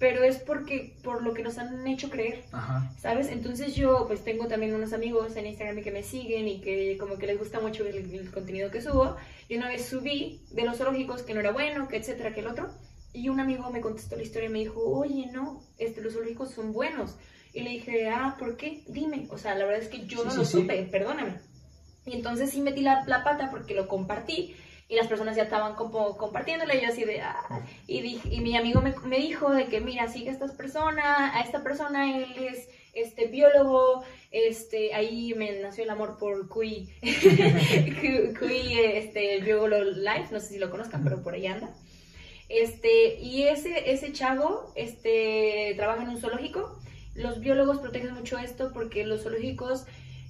S2: Pero es porque, por lo que nos han hecho creer, Ajá. ¿sabes? Entonces yo, pues tengo también unos amigos en Instagram que me siguen y que como que les gusta mucho el, el contenido que subo. Y una vez subí de los zoológicos que no era bueno, que etcétera, que el otro. Y un amigo me contestó la historia y me dijo, oye, no, este, los zoológicos son buenos. Y le dije, ah, ¿por qué? Dime. O sea, la verdad es que yo no lo supe, perdóname. Y entonces sí metí la, la, pata porque lo compartí y las personas ya estaban como compartiéndole y yo así de, ah. Y, dije, y mi amigo me, me, dijo de que, mira, sigue a esta persona, a esta persona él es este biólogo, este, ahí me nació el amor por Cui, Cui, este, biólogo life, no sé si lo conozcan, pero por ahí anda. Este, y ese, ese chavo este, trabaja en un zoológico. Los biólogos protegen mucho esto porque los zoológicos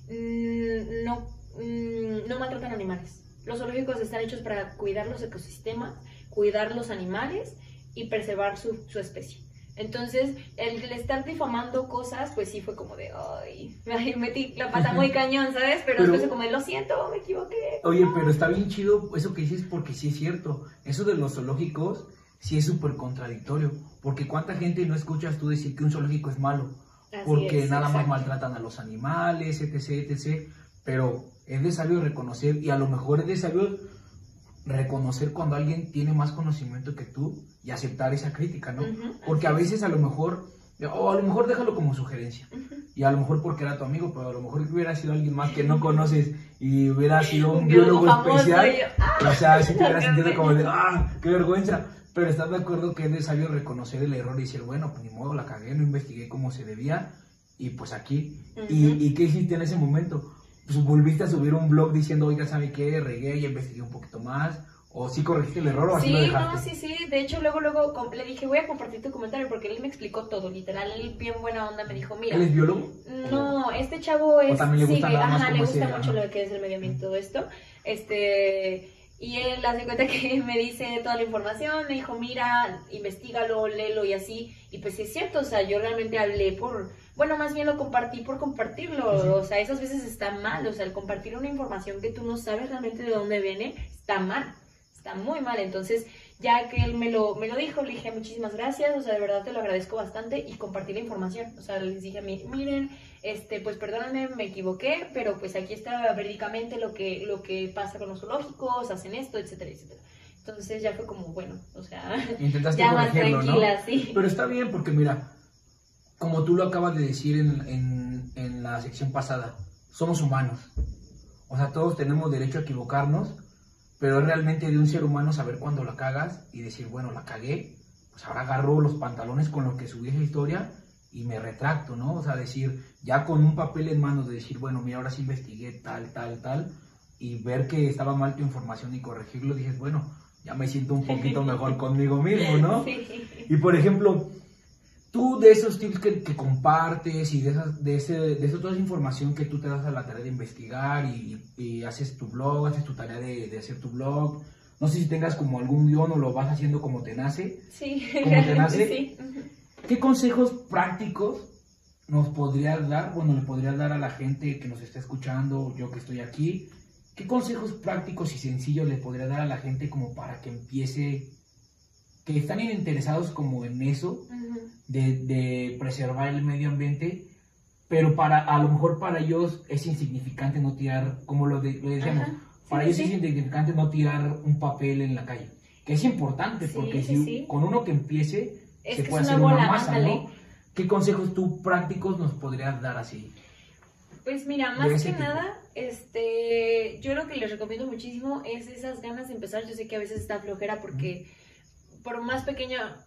S2: mm, no, mm, no maltratan animales. Los zoológicos están hechos para cuidar los ecosistemas, cuidar los animales y preservar su, su especie. Entonces, el, estar difamando cosas, pues sí fue como de, ay, me metí la pata muy cañón, ¿sabes? Pero, pero después como de, lo siento, me equivoqué.
S1: Oye, pero está bien chido eso que dices porque sí es cierto. Eso de los zoológicos sí es súper contradictorio. Porque cuánta gente no escuchas tú decir que un zoológico es malo. porque nada más maltratan a los animales, etc, etc. Pero es de sabio reconocer, y a lo mejor es de sabio reconocer cuando alguien tiene más conocimiento que tú y aceptar esa crítica, ¿no? Porque a veces a lo mejor, o a lo mejor déjalo como sugerencia, y a lo mejor porque era tu amigo, pero a lo mejor hubiera sido alguien más que no conoces y hubiera sido un, biólogo, especial,
S2: ¡ah!
S1: o sea, sí te hubieras sentido como de, ah, qué vergüenza. Pero estás de acuerdo que es necesario reconocer el error y decir, bueno, pues ni modo, la cagué, no investigué como se debía, y pues aquí. ¿Y. ¿Y qué hiciste en ese momento? Pues volviste a subir un blog diciendo, oiga, ¿sabe qué? Regué y investigué un poquito más. O sí corregiste el error o así
S2: Sí,
S1: lo
S2: no, sí, sí. De hecho, luego, luego le dije, voy a compartir tu comentario porque él me explicó todo, literal. Él, bien buena onda, me dijo, mira.
S1: ¿Él es biólogo?
S2: No, este chavo es.
S1: también le gusta
S2: sí,
S1: nada más
S2: ajá, le gusta mucho
S1: ajá.
S2: lo que es el medio ambiente y todo esto. Este. Y él hace cuenta que me dice toda la información, me dijo, mira, investigalo, léelo y así. Y pues sí es cierto, o sea, yo realmente hablé por. Bueno, más bien lo compartí por compartirlo. O sea, esas veces está mal. O sea, el compartir una información que tú no sabes realmente de dónde viene, está mal. Está muy mal. Entonces, ya que él me lo, me lo dijo, le dije muchísimas gracias, o sea, de verdad te lo agradezco bastante y compartí la información. O sea, les dije a mí, miren, este, pues perdónenme, me equivoqué, pero pues aquí está verídicamente lo que, lo que pasa con los zoológicos, hacen esto, etcétera, etcétera. Entonces ya fue como, bueno, o sea,
S1: Intentaste
S2: ya más tranquila, sí.
S1: Pero está bien porque mira, como tú lo acabas de decir en, en, en la sección pasada, somos humanos. O sea, todos tenemos derecho a equivocarnos, pero es realmente de un ser humano saber cuándo la cagas y decir, bueno, la cagué, pues ahora agarro los pantalones con los que subí esa historia y me retracto, ¿no? O sea, decir, ya con un papel en manos de decir, bueno, mira, ahora sí investigué tal, tal, tal, y ver que estaba mal tu información y corregirlo, dices, bueno, ya me siento un poquito mejor conmigo mismo, ¿no?
S2: Sí.
S1: Y por ejemplo, tú de esos tips que, que compartes y de, esas, de, ese, de esa toda esa información que tú te das a la tarea de investigar y, y haces tu blog, haces tu tarea de, de hacer tu blog, no sé si tengas como algún guion o lo vas haciendo como te nace,
S2: Sí,
S1: ¿Cómo te nace?
S2: sí.
S1: ¿qué consejos prácticos nos podrías dar, bueno, le podrías dar a la gente que nos está escuchando, yo que estoy aquí, qué consejos prácticos y sencillos le podrías dar a la gente como para que empiece, que están interesados como en eso, de, de preservar el medio ambiente, pero para a lo mejor para ellos es insignificante no tirar, como lo, de- lo decíamos, para
S2: Sí,
S1: ellos
S2: sí.
S1: es insignificante no tirar un papel en la calle, que es importante porque si con uno que empiece
S2: Es
S1: se
S2: que
S1: puede hacer
S2: una bola,
S1: masa. ¿no? ¿Qué consejos tú prácticos nos podrías dar así?
S2: Pues mira, más que
S1: tipo.
S2: nada, este, yo lo que les recomiendo muchísimo es esas ganas de empezar. Yo sé que a veces está flojera porque por más pequeña,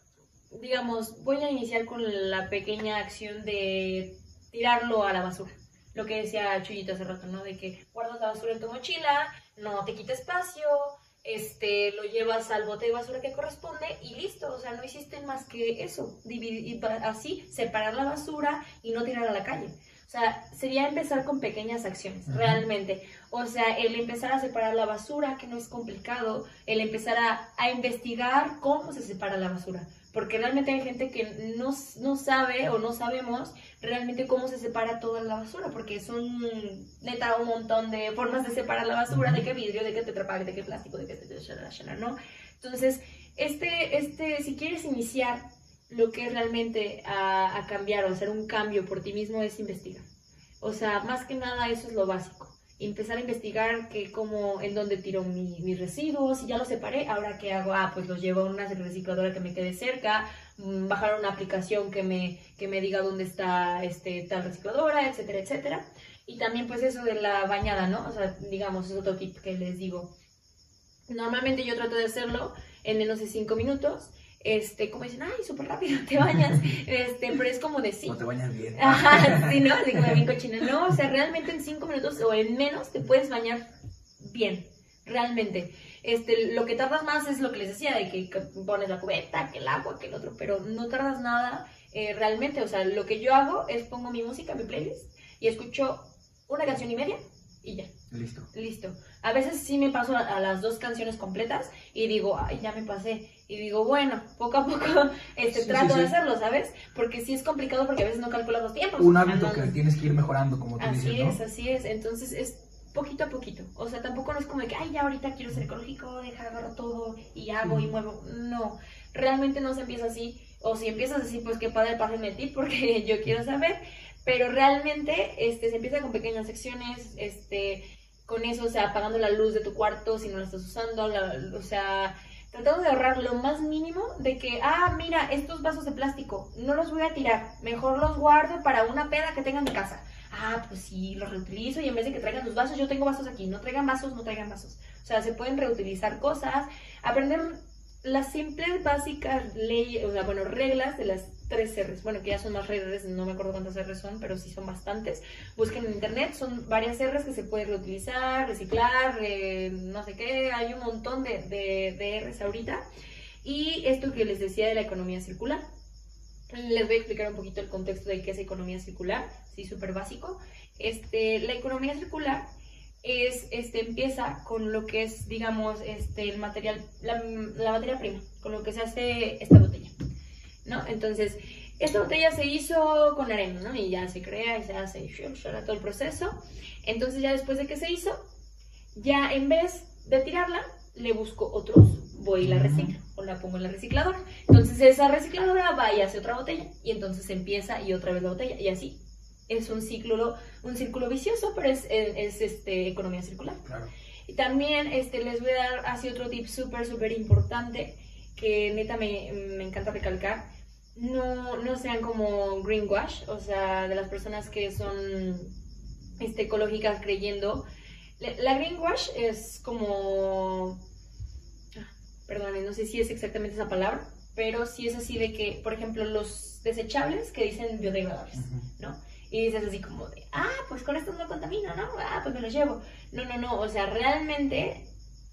S2: digamos, voy a iniciar con la pequeña acción de tirarlo a la basura. Lo que decía Chuyito hace rato, ¿no? De que guardas la basura en tu mochila, no te quita espacio, este, lo llevas al bote de basura que corresponde y listo. O sea, no hiciste más que eso, dividir, así, separar la basura y no tirar a la calle. O sea, sería empezar con pequeñas acciones, realmente. O sea, el empezar a separar la basura, que no es complicado, el empezar a, a investigar cómo se separa la basura. Porque realmente hay gente que no, no sabe o no sabemos realmente cómo se separa toda la basura, porque son neta un montón de formas de separar la basura, de qué vidrio, de qué tetrapack, de qué plástico, de qué ¿no? Entonces, este, este, si quieres iniciar lo que realmente a, cambiar o hacer un cambio por ti mismo es investigar. O sea, más que nada eso es lo básico. Empezar a investigar que cómo, en dónde tiro mi- mis residuos, y ya los separé, ahora qué hago, ah, pues los llevo a una recicladora que me quede cerca, mm, bajar una aplicación que me, que me diga dónde está este, tal recicladora, etcétera, etcétera. Y también pues eso de la bañada, ¿no? O sea, digamos, es otro tip que les digo. Normalmente yo trato de hacerlo en menos de 5 minutos. Este, como dicen, ay, súper rápido te bañas. Este, pero es como de sí.
S1: No te bañas bien.
S2: Ajá, sí, ¿no? Como bien cochina. No, o sea, realmente en cinco minutos o en menos te puedes bañar bien, realmente. Este, lo que tardas más es lo que les decía, de que que pones la cubeta, que el agua, que el otro, pero no tardas nada eh, realmente. O sea, lo que yo hago es pongo mi música, mi playlist, y escucho una canción y media y ya.
S1: Listo.
S2: Listo. A veces sí me paso a, a las dos canciones completas y digo, ay, ya me pasé. Y digo, bueno, poco a poco este,
S1: Sí,
S2: trato
S1: sí,
S2: de hacerlo, ¿sabes? Porque sí es complicado porque a veces no calculas los tiempos.
S1: Un hábito que tienes que ir mejorando, como tú
S2: Así
S1: dices, ¿no?
S2: es, así es. Entonces es poquito a poquito. O sea, tampoco no es como de que, ay, ya ahorita quiero ser ecológico, deja, agarro todo y hago y muevo. No, realmente no se empieza así. O si empiezas así, pues qué padre, pásenme el tip porque yo quiero saber. Pero realmente este, se empieza con pequeñas secciones, este, con eso, o sea, apagando la luz de tu cuarto si no la estás usando, la- o sea, tratando de ahorrar lo más mínimo de que, ah, mira, estos vasos de plástico, no los voy a tirar, mejor los guardo para una peda que tenga en mi casa. ah, pues sí, los reutilizo y en vez de que traigan los vasos, yo tengo vasos aquí, no traigan vasos, no traigan vasos. O sea, se pueden reutilizar cosas, aprender las simples, básicas leyes, o sea, bueno, reglas de las tres R's. Bueno, que ya son más R's, no me acuerdo cuántas R's son, pero sí son bastantes. Busquen en internet, son varias R's que se pueden reutilizar, reciclar, no sé qué, hay un montón de, de, de R's ahorita. Y esto que les decía de la economía circular. Les voy a explicar un poquito el contexto de qué es economía circular, sí, súper básico. Este, la economía circular es, este, empieza con lo que es, digamos, este, el material, la, la materia prima, con lo que se hace esta botella, ¿no? Entonces, esta botella se hizo con arena, ¿no? Y ya se crea y se hace y todo el proceso. Entonces, ya después de que se hizo, ya en vez de tirarla, le busco otros, voy y la reciclo o la pongo en la recicladora. Entonces, esa recicladora va y hace otra botella y entonces empieza y otra vez la botella y así es un ciclo, un círculo vicioso, pero es, es, este, economía circular. Y también este, les voy a dar así otro tip súper, súper importante que neta me, me, encanta recalcar. No, no sean como greenwash, o sea, de las personas que son este, ecológicas creyendo. La greenwash es como... Perdón, no sé si es exactamente esa palabra, pero sí es así de que, por ejemplo, los desechables que dicen biodegradables, ¿no? Y dices así como de, ah, pues con esto no contamino, ¿no? Ah, pues me lo llevo. No, no, no, o sea, realmente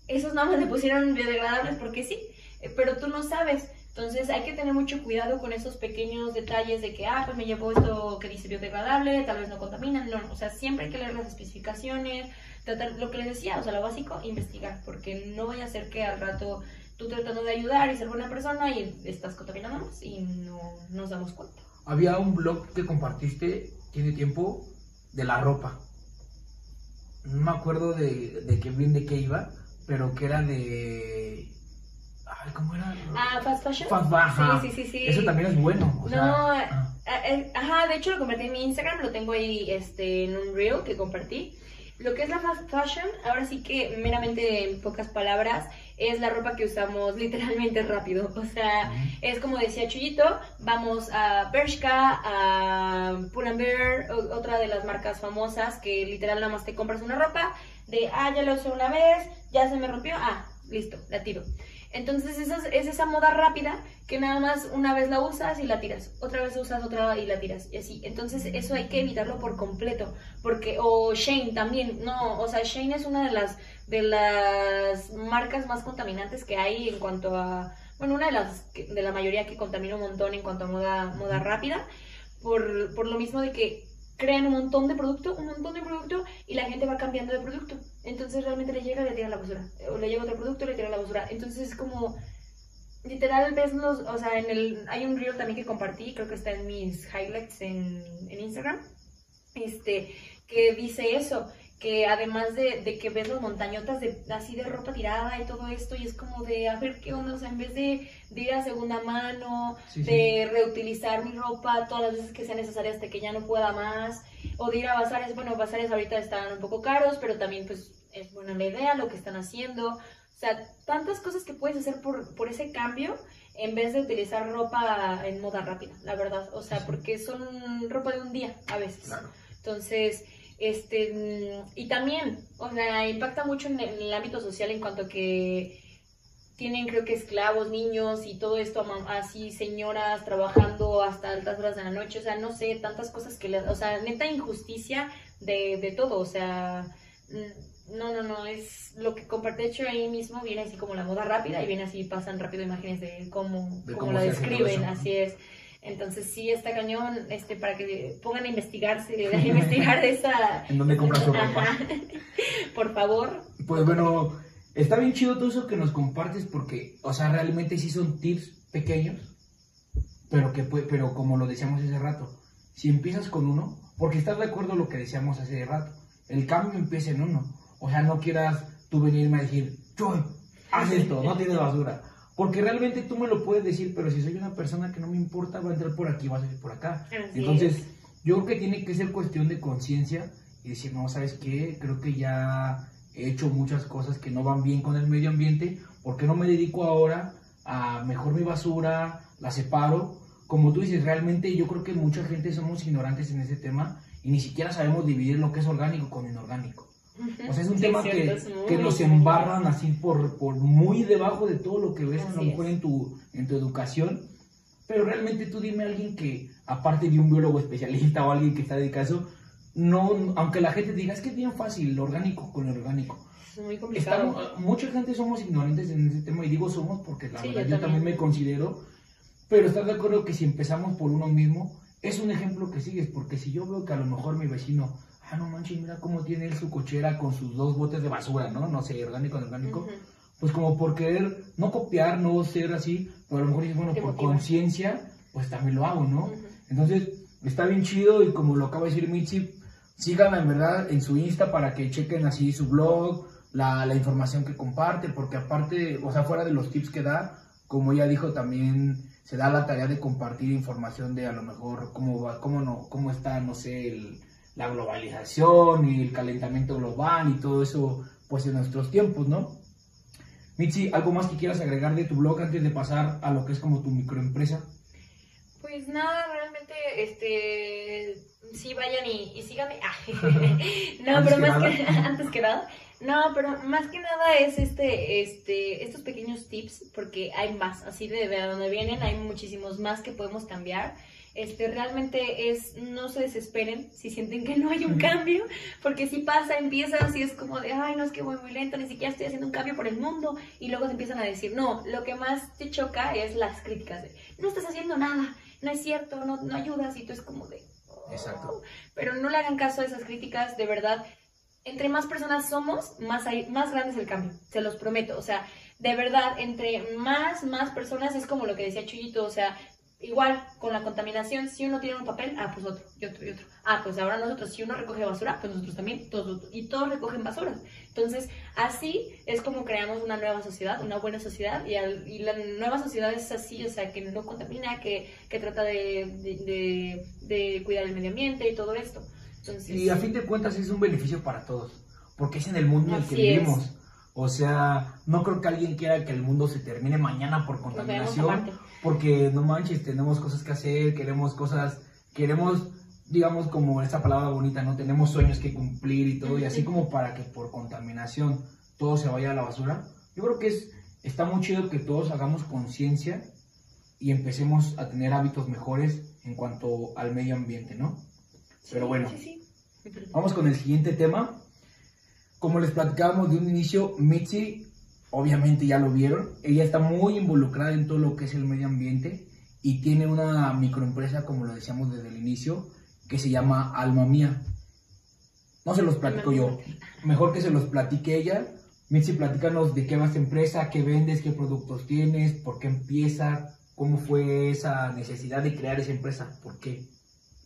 S2: esos nombres le pusieron biodegradables porque sí, eh, pero tú no sabes. Entonces hay que tener mucho cuidado con esos pequeños detalles de que, ah, pues me llevo esto que dice biodegradable, tal vez no contamina. No, o sea, siempre hay que leer las especificaciones, tratar lo que les decía, o sea, lo básico, investigar, porque no vaya a ser que al rato tú tratando de ayudar y ser buena persona y estás contaminando más y no nos damos cuenta.
S1: Había un blog que compartiste tiene tiempo de la ropa. No me acuerdo de, de qué bien de qué iba, pero que era de. Ay, ¿cómo era?
S2: Ah, fast fashion.
S1: Fast fashion.
S2: Sí, sí, sí, sí.
S1: Eso también es bueno.
S2: O no, ah. Eh, eh, ajá, de hecho lo compartí en mi Instagram, lo tengo ahí este, en un reel que compartí. Lo que es la fast fashion, ahora sí que meramente en pocas palabras, es la ropa que usamos literalmente rápido. O sea, es como decía Chuyito, vamos a Bershka, a Pull&Bear, otra de las marcas famosas que literal nada más te compras una ropa de, ah, ya la usé una vez, ya se me rompió, ah, listo, la tiro. Entonces esa es esa moda rápida que nada más una vez la usas y la tiras, otra vez usas otra y la tiras y así. Entonces eso hay que evitarlo por completo, porque o Shane también, no, o sea, Shane es una de las de las marcas más contaminantes que hay en cuanto a, bueno, una de las de la mayoría que contamina un montón en cuanto a moda moda rápida, por, por lo mismo de que crean un montón de producto, un montón de producto y la gente va cambiando de producto. Entonces realmente le llega y le tira la basura. O le llega otro producto y le tira la basura. Entonces es como, literal, ves los, o sea, en el, hay un reel también que compartí, creo que está en mis highlights en, en Instagram, este, que dice eso que además de, de, que ves las montañotas de, así de ropa tirada y todo esto, y es como de, a ver qué onda, o sea, en vez de, ir a segunda mano, de reutilizar mi ropa todas las veces que sea necesaria hasta que ya no pueda más, o de ir a bazares, bueno, bazares ahorita están un poco caros, pero también pues es buena la idea lo que están haciendo, o sea, tantas cosas que puedes hacer por, por ese cambio en vez de utilizar ropa en moda rápida, la verdad, o sea, porque son ropa de un día a veces. Entonces, este, y también, o sea, impacta mucho en el, ámbito social en cuanto que tienen creo que esclavos, niños y todo esto, así señoras trabajando hasta altas horas de la noche, o sea, no sé, tantas cosas que le, o sea, neta injusticia de, de todo, o sea, mm, no, no, no, es lo que compartí hecho ahí mismo, viene así como la moda rápida y viene así, pasan rápido imágenes de cómo, cómo, la describen, así es. Entonces sí está cañón este, para que pongan a investigarse, a investigar esa...
S1: ¿En dónde compras ropa?
S2: Por favor.
S1: Pues bueno, está bien chido todo eso que nos compartes porque, o sea, realmente sí son tips pequeños, pero, que, pero como lo decíamos hace rato, si empiezas con uno, porque estás de acuerdo lo que decíamos hace rato, el cambio empieza en uno. O sea, no quieras tú venirme a decir, yo, haz esto, no tienes basura. Porque realmente tú me lo puedes decir, pero si soy una persona que no me importa, va a entrar por aquí, va a salir por acá. Entonces, yo creo que tiene que ser cuestión de conciencia y decir, no, ¿sabes qué? Creo que ya he hecho muchas cosas que no van bien con el medio ambiente, ¿por qué no me dedico ahora a mejor mi basura, la separo? Como tú dices, realmente yo creo que mucha gente somos ignorantes en ese tema y ni siquiera sabemos dividir lo que es orgánico con inorgánico. O sea, es un
S2: Sí,
S1: tema
S2: cierto,
S1: que, que nos embarran así por, por muy debajo de todo lo que ves a lo
S2: Así
S1: mejor en tu, en tu educación. Pero realmente tú dime a alguien que, aparte de un biólogo especialista o alguien que está dedicado a eso, no, aunque la gente diga, es que es bien fácil, lo orgánico con lo orgánico.
S2: Es muy complicado.
S1: Estamos, mucha gente somos ignorantes en ese tema y digo somos porque la
S2: Sí,
S1: verdad
S2: yo
S1: yo también.
S2: también.
S1: me considero, pero estás de acuerdo que si empezamos por uno mismo, es un ejemplo que sigues, porque si yo veo que a lo mejor mi vecino, ah, no manches, mira cómo tiene él su cochera con sus dos botes de basura, ¿no? No sé, orgánico, no orgánico. Pues como por querer, no copiar, no ser así, pero a lo mejor dices, bueno, por conciencia, pues también lo hago, ¿no? Entonces, está bien chido y como lo acaba de decir Mitzi, síganla en verdad en su Insta para que chequen así su blog, la, la información que comparte, porque aparte, o sea, fuera de los tips que da, como ella dijo, también se da la tarea de compartir información de a lo mejor cómo va, cómo no, cómo está, no sé, el- la globalización y el calentamiento global y todo eso, pues en nuestros tiempos, ¿no? Mitzi, ¿algo más que quieras agregar de tu blog antes de pasar a lo que es como tu microempresa?
S2: Pues nada, realmente, este, sí vayan y, y síganme. Ah, no, pero
S1: que
S2: más
S1: nada.
S2: que antes que nada, no, pero más que nada es este, este, estos pequeños tips, porque hay más, así de, de donde vienen, hay muchísimos más que podemos cambiar. Este, realmente es, no se desesperen si sienten que no hay un cambio, porque si pasa, empieza así, es como de, ay, no, es que voy muy lento, ni siquiera estoy haciendo un cambio por el mundo, y luego se empiezan a decir, no, lo que más te choca es las críticas de, no estás haciendo nada, no es cierto, no, no ayudas, y tú es como de, "Oh".
S1: Exacto.
S2: Pero no le hagan caso a esas críticas, de verdad, entre más personas somos, más, hay, más grande es el cambio, se los prometo, o sea, de verdad, entre más, más personas es como lo que decía Chuyito, o sea, igual con la contaminación, si uno tiene un papel, ah, pues otro, y otro, y otro. Ah, pues ahora nosotros, si uno recoge basura, pues nosotros también, todos, y todos recogen basura. Entonces, así es como creamos una nueva sociedad, una buena sociedad, y, al- y la nueva sociedad es así, o sea, que no contamina, que, que trata de, de, de- de cuidar el medio ambiente y todo esto. Entonces,
S1: Y a fin de cuentas es un beneficio para todos, porque es en el mundo en el que
S2: es.
S1: O sea, no creo que alguien quiera que el mundo se termine mañana por contaminación, porque no manches, tenemos cosas que hacer, queremos cosas, queremos, digamos, como esa palabra bonita, ¿no? Tenemos sueños que cumplir y todo, y así como para que por contaminación todo se vaya a la basura. Yo creo que es, está muy chido que todos hagamos conciencia y empecemos a tener hábitos mejores en cuanto al medio ambiente, ¿no? Pero bueno. Vamos con el siguiente tema. Como les platicábamos de un inicio, Mitzi, obviamente ya lo vieron, ella está muy involucrada en todo lo que es el medio ambiente y tiene una microempresa, como lo decíamos desde el inicio, que se llama Alma Mía. No se los platico yo, mejor que se los platique ella. Mitzi, platícanos de qué va esta empresa, qué vendes, qué productos tienes, por qué empieza, cómo fue esa necesidad de crear esa empresa, por qué.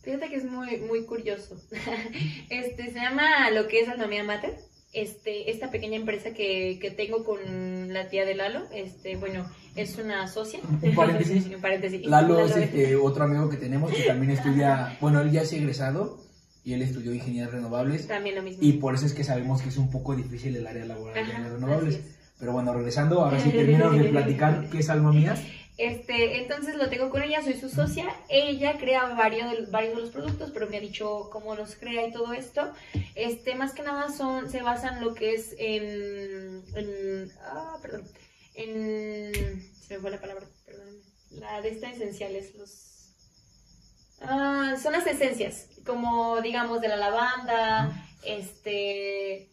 S2: Fíjate que es muy, muy curioso. Este, se llama lo que es Alma Mía Mater. Este, esta pequeña empresa que, que tengo con la tía de Lalo, este, bueno, es una socia.
S1: Un paréntesis.
S2: Paréntesis.
S1: Lalo es este, otro amigo que tenemos que también estudia, bueno, él ya es egresado y él estudió ingeniería renovables
S2: También lo mismo.
S1: y por eso es que sabemos que es un poco difícil el área laboral de renovables. Pero bueno, regresando, ahora sí terminamos de platicar qué es Alma Mía.
S2: Este, entonces lo tengo con ella, soy su socia. Ella crea varios de, varios de los productos, pero me ha dicho cómo los crea y todo esto. Este, más que nada son, se basan en lo que es en, en ah, perdón, en, se me fue la palabra, perdón, la de esta esenciales, los, ah, son las esencias, como digamos de la lavanda, este,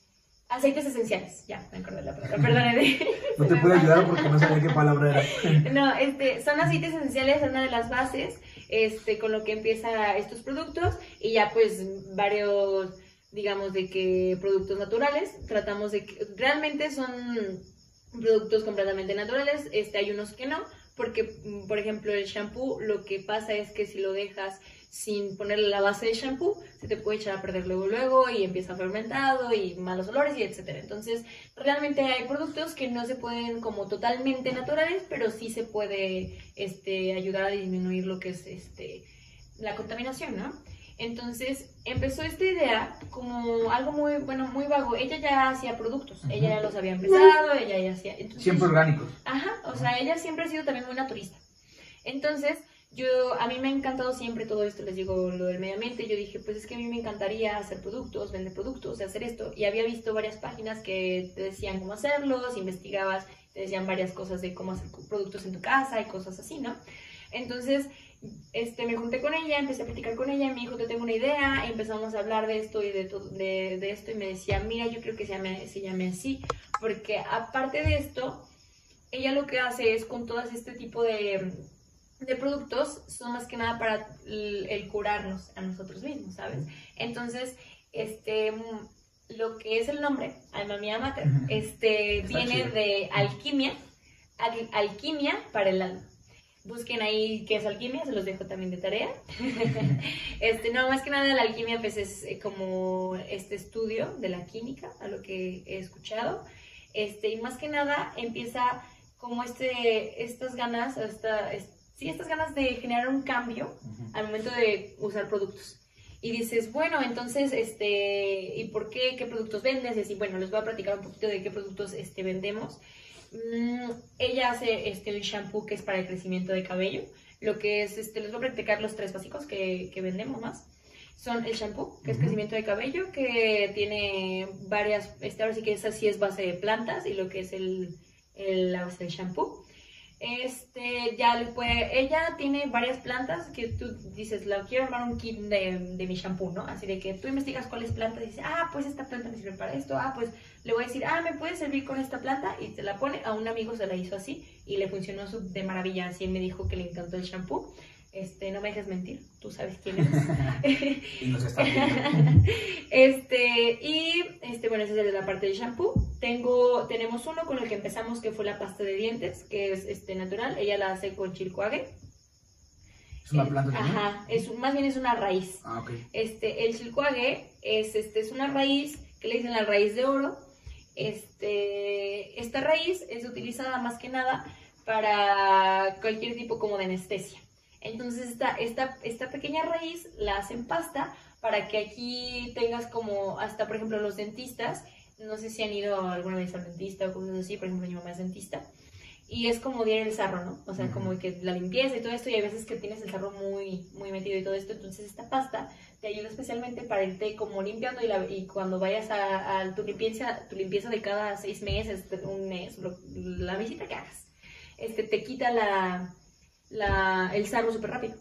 S2: aceites esenciales, ya, me acordé la palabra, perdónenme.
S1: No te puedo ayudar porque no sabía qué palabra era.
S2: No, este, son aceites esenciales, es una de las bases, este, con lo que empieza estos productos y ya pues varios, digamos, de que productos naturales, tratamos de que realmente son productos completamente naturales, este, hay unos que no, porque, mm, por ejemplo, el shampoo, lo que pasa es que si lo dejas sin ponerle la base de shampoo, se te puede echar a perder luego luego y empieza fermentado y malos olores y etcétera. Entonces, realmente hay productos que no se pueden como totalmente naturales, pero sí se puede este, ayudar a disminuir lo que es este, la contaminación, ¿no? Entonces empezó esta idea como algo muy, bueno, muy vago. Ella ya hacía productos, ella ya los había empezado, ella ya hacía... entonces-
S1: Siempre orgánicos.
S2: Ajá, o sea, ella siempre ha sido también muy naturista. Entonces, yo, a mí me ha encantado siempre todo esto, les digo lo del medio ambiente, yo dije, pues es que a mí me encantaría hacer productos, vender productos, hacer esto, y había visto varias páginas que te decían cómo hacerlos, investigabas, te decían varias cosas de cómo hacer productos en tu casa y cosas así, ¿no? Entonces, este, me junté con ella, empecé a platicar con ella, y me dijo, te tengo una idea, y empezamos a hablar de esto y de, de, de esto, y me decía, mira, yo creo que se llame, se llame así, porque aparte de esto, ella lo que hace es con todo este tipo de de productos son más que nada para el, curarnos a nosotros mismos, ¿sabes? Entonces, este, lo que es el nombre, Alma Mía Mater, este, viene de alquimia, alquimia para el alma. Busquen ahí qué es alquimia, se los dejo también de tarea. este, no, más que nada la alquimia pues es eh, como este estudio de la química, a lo que he escuchado. Este, y más que nada empieza como este, estas ganas, esta, sí, estas ganas de generar un cambio al momento de usar productos. Y dices, bueno, entonces, este, ¿y por qué? ¿Qué productos vendes? Y así, bueno, les voy a platicar un poquito de qué productos este, vendemos. Mm, ella hace este, un shampoo que es para el crecimiento de cabello. Lo que es, este, les voy a platicar los tres básicos que, que vendemos más. Son el shampoo, que es crecimiento de cabello, que tiene varias, este, ahora sí que esa sí es base de plantas y lo que es el, el la base del shampoo. Este, ya le puede, ella tiene varias plantas que tú dices, la quiero armar un kit de, de, mi shampoo, ¿no? Así de que tú investigas cuáles plantas y dices, ah, pues esta planta me sirve para esto, ah, pues le voy a decir, ah, me puede servir con esta planta y te la pone. A un amigo se la hizo así y le funcionó de maravilla, así me dijo que le encantó el shampoo. Este, no me dejes mentir, tú sabes quién
S1: es. y nos está
S2: Este, y este, bueno, esa es la parte del shampoo. Tengo, tenemos uno con el que empezamos que fue la pasta de dientes, que es este natural. Ella la hace con chilcoague.
S1: ¿Es una planta también?
S2: Ajá, es, más bien es una raíz.
S1: Ah, ok.
S2: Este, el chilcoague es, este, es una raíz que le dicen la raíz de oro. Este, esta raíz es utilizada más que nada para cualquier tipo como de anestesia. Entonces esta, esta, esta pequeña raíz la hacen pasta para que aquí tengas como hasta, por ejemplo, los dentistas, no sé si han ido alguna vez al dentista o cosas así, por ejemplo, mi mamá es dentista, y es como diera el sarro, ¿no? O sea, como que la limpieza y todo esto, y hay veces que tienes el sarro muy, muy metido y todo esto, entonces esta pasta te ayuda especialmente para irte como limpiando y, la, y cuando vayas a, a, tu, limpieza, tu limpieza de cada seis meses, un mes, la visita que hagas, este, te quita la la, el sarro súper rápido.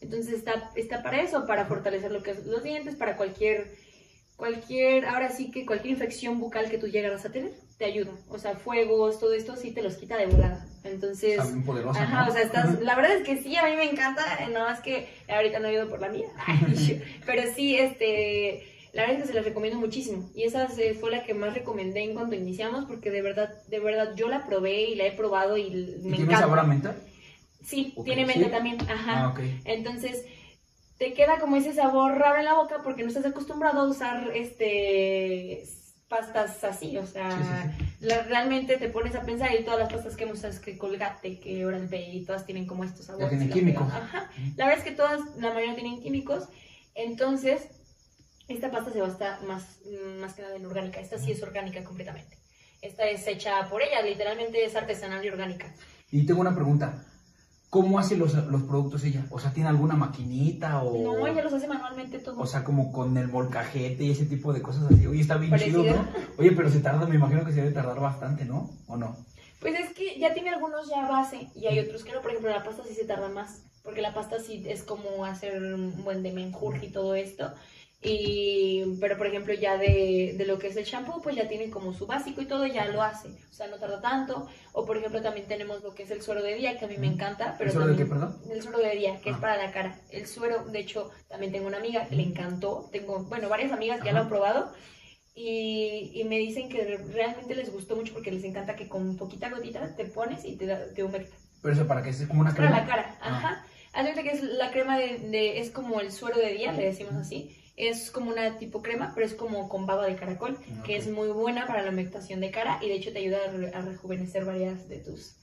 S2: Entonces está, está para eso, para fortalecer lo que es los dientes, para cualquier, cualquier, ahora sí que cualquier infección bucal que tú llegaras a tener, te ayuda. O sea, fuegos, todo esto sí te los quita de volada. Entonces, ajá, o sea, estás, la verdad es que sí, a mí me encanta, nada más que ahorita no he ido por la mía, pero sí, este, la verdad es que se las recomiendo muchísimo. Y esa fue la que más recomendé en cuanto iniciamos, porque de verdad, de verdad, yo la probé y la he probado y me
S1: ¿Tiene sabor a menta?
S2: Sí, tiene menta también, ajá. Ah, Entonces, te queda como ese sabor raro en la boca porque no estás acostumbrado a usar este pastas así, o sea, realmente te pones a pensar y todas las pastas que usas, que Colgate, que Oral B, todas tienen como estos sabores.
S1: tienen químicos.
S2: Ajá. La verdad es que todas, la mayoría tienen químicos, entonces esta pasta se va a estar más, más que nada en orgánica, esta sí es orgánica completamente. Esta es hecha por ella, literalmente es artesanal y orgánica.
S1: Y tengo una pregunta. ¿Cómo hace los, los, productos ella? O sea, ¿tiene alguna maquinita o...?
S2: No, ella los hace manualmente todo.
S1: O sea, como con el molcajete y ese tipo de cosas así. Oye, está bien chido, ¿no? Oye, pero se tarda, me imagino que se debe tardar bastante, ¿no? ¿O no?
S2: Pues es que ya tiene algunos ya base y hay otros que no. Por ejemplo, la pasta sí se tarda más. Porque la pasta sí es como hacer un buen de menjurje y todo esto. Y, pero por ejemplo ya de, de, lo que es el shampoo, pues ya tiene como su básico y todo, ya lo hace. O sea, no tarda tanto. O por ejemplo también tenemos lo que es el suero de día, que a mí me encanta. Pero
S1: ¿El suero
S2: de
S1: qué, perdón?
S2: El suero de día, que es ah. para la cara. El suero, de hecho, también tengo una amiga que le encantó. Tengo, bueno, varias amigas que ya lo han probado. Y, y, me dicen que realmente les gustó mucho porque les encanta que con poquita gotita te pones y te, te humecta.
S1: Pero eso para que es como una crema.
S2: Para la cara, ah. ajá. Haz que es la crema de, de, es como el suero de día, le decimos así es como una tipo crema, pero es como con baba de caracol, que es muy buena para la humectación de cara y de hecho te ayuda a, rejuvenecer varias de tus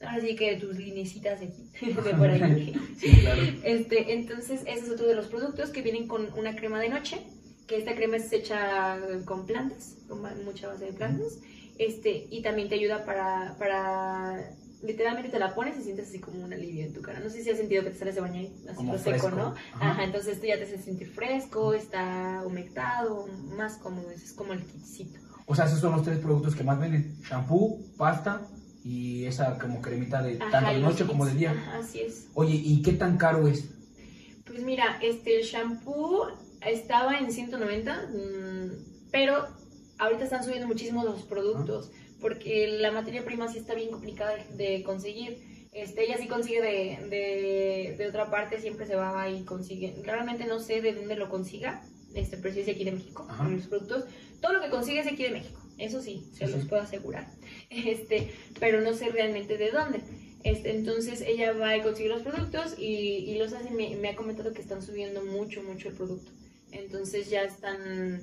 S2: así que tus linecitas de aquí, de por ahí.
S1: sí, claro.
S2: Este, entonces, ese es otro de los productos que vienen con una crema de noche, que esta crema es hecha con plantas, con mucha base de plantas, este, y también te ayuda para, para literalmente te la pones y sientes así como un alivio en tu cara. No sé si has sentido que te sales de bañar así
S1: Como
S2: lo seco. ¿no?
S1: Ajá.
S2: Ajá. entonces esto ya te hace sentir fresco, está humectado, más cómodo, es como el kitcito.
S1: O sea, esos son los tres productos que más venden. Shampoo, pasta y esa como cremita de
S2: Ajá,
S1: tanto de noche como de día.
S2: Ajá, así es.
S1: Oye, ¿y qué tan caro es?
S2: Pues mira, este el shampoo estaba en 190, mm, pero ahorita están subiendo muchísimo los productos porque la materia prima sí está bien complicada de, conseguir. Este, ella sí consigue de, de, de otra parte, siempre se va y consigue. Realmente no sé de dónde lo consiga, este, pero sí es de aquí de México,
S1: Ajá.
S2: los productos. Todo lo que consigue es de aquí de México, eso sí, se
S1: Sí,
S2: los puedo asegurar. Este, pero no sé realmente de dónde. Este, entonces ella va y consigue los productos y, y los hace, me, me ha comentado que están subiendo mucho, mucho el producto. Entonces ya están,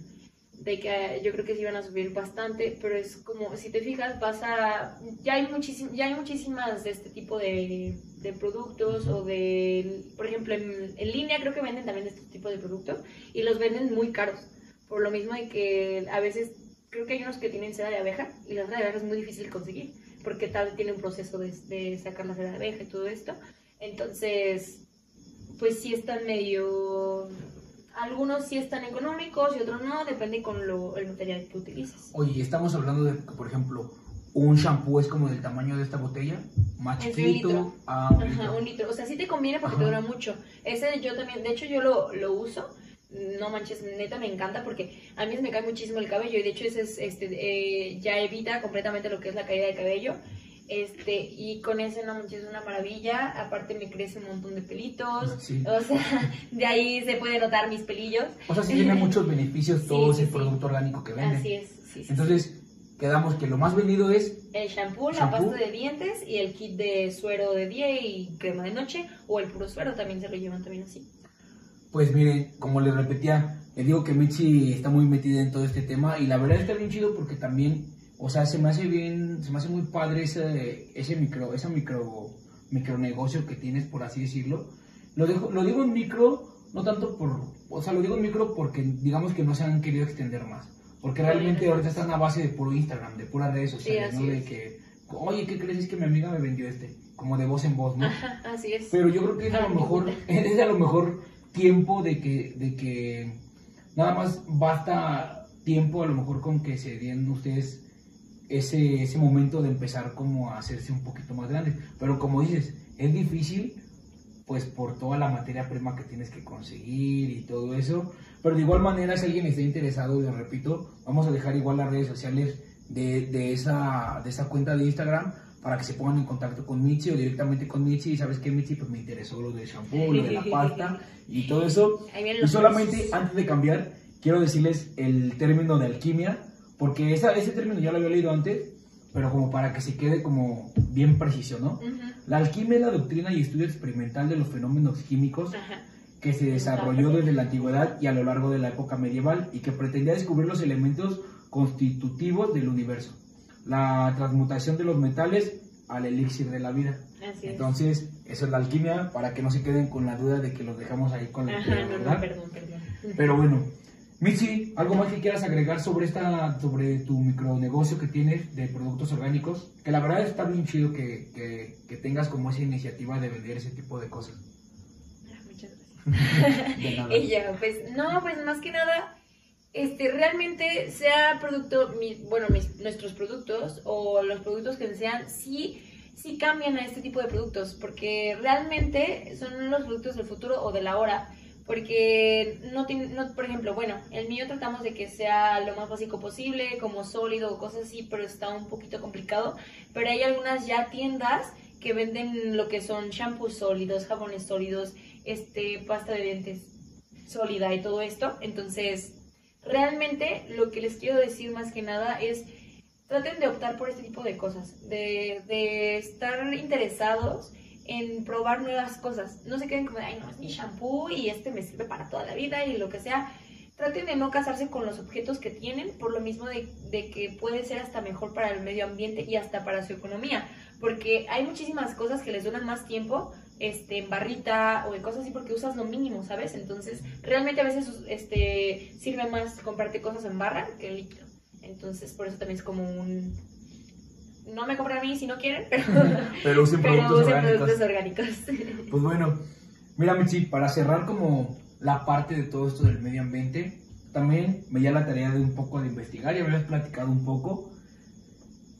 S2: de que yo creo que sí van a subir bastante, pero es como, si te fijas, vas a, ya hay, muchísim, ya hay muchísimas de este tipo de, de productos o de, por ejemplo, en, en línea creo que venden también este tipo de productos y los venden muy caros, por lo mismo de que a veces creo que hay unos que tienen seda de abeja y la seda de abeja es muy difícil conseguir porque tal tiene un proceso de, de sacar la seda de abeja y todo esto. Entonces, pues sí están medio... Algunos sí están económicos y otros no, depende con lo, el material que utilices.
S1: Oye, estamos hablando de por ejemplo, un shampoo es como del tamaño de esta botella, más
S2: Es un
S1: chiquito.
S2: litro.
S1: Ah, un
S2: Ajá,
S1: litro.
S2: un litro. O sea, sí te conviene porque
S1: Ajá.
S2: te dura mucho. Ese yo también, de hecho yo lo, lo uso. No manches, neta me encanta porque a mí me cae muchísimo el cabello y de hecho ese es, este, eh, ya evita completamente lo que es la caída de cabello. Este, y con ese no manches es una maravilla. Aparte me crece un montón de pelitos.
S1: Sí.
S2: O sea, de ahí se puede notar mis pelillos.
S1: O sea, sí tiene muchos beneficios todo
S2: sí,
S1: ese
S2: sí.
S1: producto orgánico que venden.
S2: Así es, sí.
S1: Entonces, quedamos que lo más vendido es
S2: El shampoo, la
S1: Shampoo.
S2: pasta de dientes y el kit de suero de día y crema de noche o el puro suero también se lo llevan también así.
S1: Pues miren, como les repetía, les digo que Mitzi está muy metida en todo este tema y la verdad está bien chido porque también, o sea, se me hace bien, se me hace muy padre ese, ese micro, ese micro, micronegocio que tienes, por así decirlo. Lo, dejo, lo digo en micro, no tanto por, o sea, lo digo en micro porque digamos que no se han querido extender más. Porque realmente ahorita están a base de puro Instagram, de puras redes sociales,
S2: así
S1: ¿no? De que, oye, ¿qué crees? Es que mi amiga me vendió este, como de voz en voz, ¿no?
S2: Ajá, así es.
S1: Pero yo creo que es a lo mejor, es a lo mejor tiempo de que, de que nada más basta tiempo a lo mejor con que se den ustedes ese, ese momento de empezar como a hacerse un poquito más grandes. Pero como dices, es difícil pues por toda la materia prima que tienes que conseguir y todo eso. Pero de igual manera, si alguien está interesado, les repito, vamos a dejar igual las redes sociales de, de, esa, de esa cuenta de Instagram para que se pongan en contacto con Mitzi o directamente con Mitzi. Y sabes que Mitzi, pues me interesó lo del shampoo, lo de la pasta y todo eso. Y solamente antes de cambiar, quiero decirles el término de alquimia, porque esa, ese término ya lo había leído antes, pero como para que se quede como bien preciso, ¿no?
S2: Ujú,
S1: La alquimia es la doctrina y estudio experimental de los fenómenos químicos
S2: Ajá.
S1: que se desarrolló desde la antigüedad y a lo largo de la época medieval y que pretendía descubrir los elementos constitutivos del universo, la transmutación de los metales al elixir de la vida.
S2: Así es.
S1: Entonces, eso es la alquimia, para que no se queden con la duda de que los dejamos ahí con la
S2: Ajá,
S1: piedra,
S2: no, no,
S1: ¿verdad?
S2: perdón, perdón.
S1: Pero bueno, Mitzi, ¿algo más que quieras agregar sobre esta, sobre tu micronegocio que tienes de productos orgánicos? Que la verdad está bien chido que, que, que tengas como esa iniciativa de vender ese tipo de cosas.
S2: Muchas gracias.
S1: De nada.
S2: Y ya, pues, no, pues más que nada, este, realmente sea producto, mi- bueno, mis, nuestros productos o los productos que sean, sí, sí cambian a este tipo de productos, porque realmente son los productos del futuro o de la hora, porque no, tiene- no, por ejemplo, bueno, el mío tratamos de que sea lo más básico posible, como sólido o cosas así, pero está un poquito complicado, pero hay algunas ya tiendas que venden lo que son shampoos sólidos, jabones sólidos, este, pasta de dientes sólida y todo esto. Entonces, realmente lo que les quiero decir más que nada es traten de optar por este tipo de cosas, de, de estar interesados en probar nuevas cosas. No se queden como, ay, no, es mi shampoo y este me sirve para toda la vida y lo que sea. Traten de no casarse con los objetos que tienen, por lo mismo de, de que puede ser hasta mejor para el medio ambiente y hasta para su economía, porque hay muchísimas cosas que les duran más tiempo este, en barrita o en cosas así porque usas lo mínimo, ¿sabes? Entonces, realmente a veces este, sirve más comprarte cosas en barra que en líquido. Entonces, por eso también es como un... no me compren a mí si no quieren, pero,
S1: Pero usen
S2: pero
S1: productos
S2: usen
S1: orgánicos.
S2: productos orgánicos.
S1: Pues bueno, mira, Mitzi, para cerrar como la parte de todo esto del medio ambiente, también me dio la tarea de un poco de investigar y habías platicado un poco.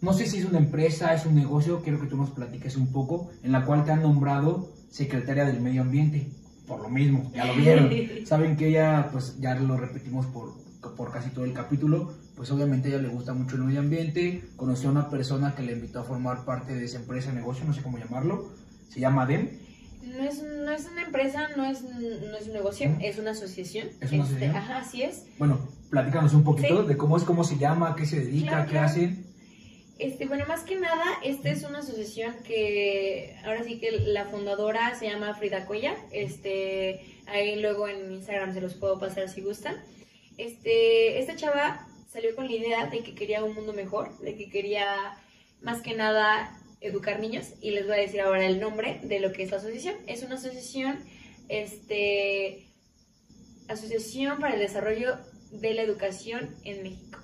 S1: No sé si es una empresa, es un negocio, quiero que tú nos platiques un poco, en la cual te han nombrado secretaria del medio ambiente. Por lo mismo, ya lo vieron. Saben que ella, pues ya lo repetimos por, por casi todo el capítulo, pues obviamente a ella le gusta mucho el medio ambiente. Conoció a una persona que le invitó a formar parte de esa empresa, negocio, no sé cómo llamarlo. Se llama DEM.
S2: No es, no es una empresa, no es, no es un negocio, es una asociación.
S1: ¿Es una
S2: Este,
S1: asociación?
S2: Ajá, así es.
S1: Bueno, platícanos un poquito
S2: Sí.
S1: de cómo es, cómo se llama, qué se dedica,
S2: Claro,
S1: qué
S2: claro.
S1: hacen.
S2: Este, bueno, más que nada, esta es una asociación que ahora sí que la fundadora se llama Frida Cuella. Este, ahí luego en Instagram se los puedo pasar si gustan. Este, esta chava salió con la idea de que quería un mundo mejor, de que quería más que nada educar niños y les voy a decir ahora el nombre de lo que es la asociación. Es una asociación, este, Asociación para el Desarrollo de la Educación en México.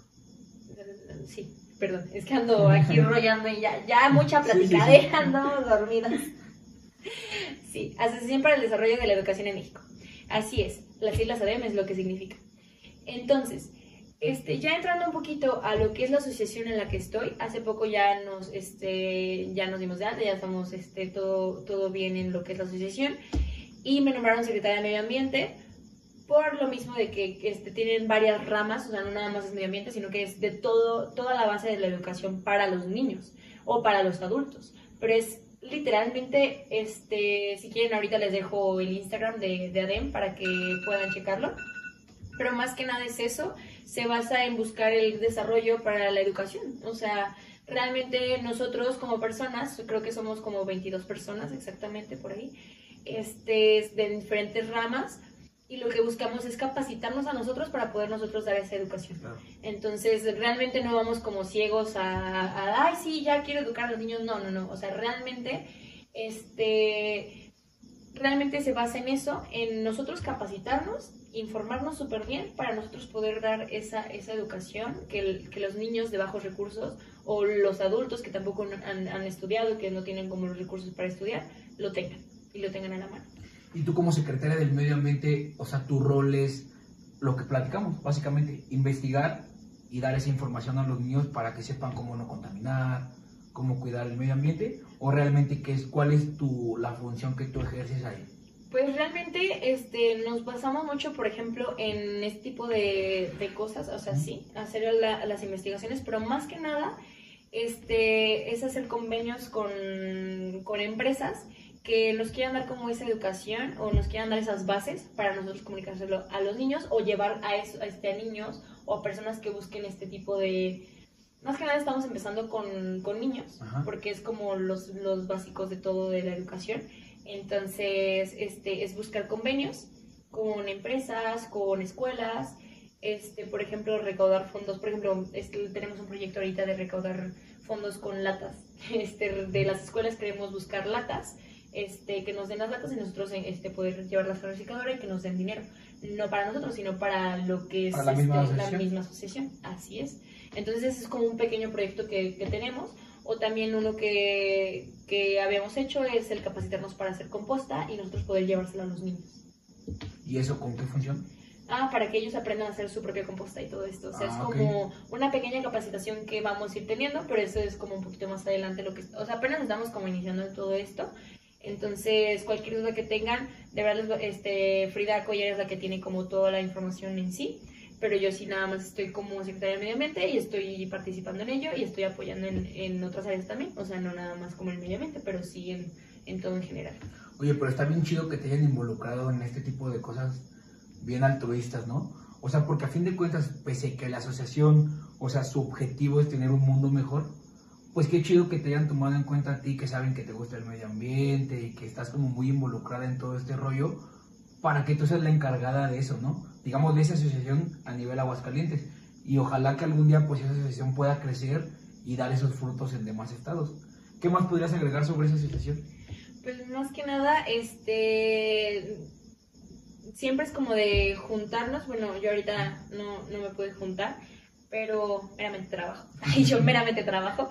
S2: Sí, perdón, es que ando aquí rollando y ya, ya mucha
S1: Sí, sí, sí.
S2: platicadera, andamos dormidos. Sí, Asociación para el Desarrollo de la Educación en México. Así es, las siglas ADEM es lo que significa. Entonces, este, ya entrando un poquito a lo que es la asociación en la que estoy, hace poco ya nos, este, ya nos dimos de alta, ya estamos este, todo, todo bien en lo que es la asociación y me nombraron secretaria de Medio Ambiente por lo mismo de que este, tienen varias ramas, o sea, no nada más es medio ambiente, sino que es de todo, toda la base de la educación para los niños o para los adultos. Pero es literalmente, este, si quieren ahorita les dejo el Instagram de, de ADEM para que puedan checarlo. Pero más que nada es eso, se basa en buscar el desarrollo para la educación. O sea, realmente nosotros como personas, creo que somos como 22 personas exactamente por ahí, este, de diferentes ramas, y lo que buscamos es capacitarnos a nosotros para poder nosotros dar esa educación. Entonces, realmente no vamos como ciegos a, a, ay, sí, ya quiero educar a los niños. No, no, no. O sea, realmente, este, realmente se basa en eso, en nosotros capacitarnos, informarnos súper bien para nosotros poder dar esa, esa educación que, que los niños de bajos recursos o los adultos que tampoco han, han estudiado, que no tienen como los recursos para estudiar, lo tengan y lo tengan a la mano.
S1: Y tú como secretaria del medio ambiente, o sea, tu rol es lo que platicamos, básicamente, investigar y dar esa información a los niños para que sepan cómo no contaminar, cómo cuidar el medio ambiente, o realmente qué es, cuál es tu, la función que tú ejerces ahí.
S2: Pues realmente este, nos basamos mucho, por ejemplo, en este tipo de, de cosas, o sea, sí, hacer la- las investigaciones, pero más que nada este, es hacer convenios con, con empresas que nos quieran dar como esa educación o nos quieran dar esas bases para nosotros comunicárselo a los niños o llevar a, eso, a, este, a niños o a personas que busquen este tipo de... Más que nada estamos empezando con, con niños,
S1: Ajá.
S2: porque es como los, los básicos de todo de la educación. Entonces, este, es buscar convenios con empresas, con escuelas, este, por ejemplo, recaudar fondos. Por ejemplo, este, tenemos un proyecto ahorita de recaudar fondos con latas. Este, de las escuelas queremos buscar latas, este, que nos den las latas y nosotros este, poder llevarlas a la recicladora y que nos den dinero. No para nosotros, sino para lo que es
S1: la misma
S2: este,
S1: asociación.
S2: misma asociación. Así es. Entonces, ese es como un pequeño proyecto que, que tenemos. O también uno que, que habíamos hecho es el capacitarnos para hacer composta y nosotros poder llevárselo a los niños.
S1: ¿Y eso con qué función?
S2: Ah, para que ellos aprendan a hacer su propia composta y todo esto. O sea,
S1: Ah,
S2: es
S1: ok.
S2: como una pequeña capacitación que vamos a ir teniendo, pero eso es como un poquito más adelante lo que... O sea, apenas estamos como iniciando todo esto. Entonces, cualquier duda que tengan, de verdad, este, Frida Coller es la que tiene como toda la información en sí. Pero yo sí nada más estoy como secretaria de Medio Ambiente y estoy participando en ello y estoy apoyando en, en otras áreas también. O sea, no nada más como el Medio Ambiente, pero sí en, en todo en general.
S1: Oye, pero está bien chido que te hayan involucrado en este tipo de cosas bien altruistas, ¿no? O sea, porque a fin de cuentas, pese a que la asociación, o sea, su objetivo es tener un mundo mejor, pues qué chido que te hayan tomado en cuenta a ti, que saben que te gusta el medio ambiente y que estás como muy involucrada en todo este rollo, para que tú seas la encargada de eso, ¿no? Digamos, de esa asociación a nivel Aguascalientes. Y ojalá que algún día, pues, esa asociación pueda crecer y dar esos frutos en demás estados. ¿Qué más podrías agregar sobre esa asociación?
S2: Pues más que nada, este siempre es como de juntarnos, bueno, yo ahorita no, no me pude juntar, pero meramente trabajo, y yo meramente trabajo,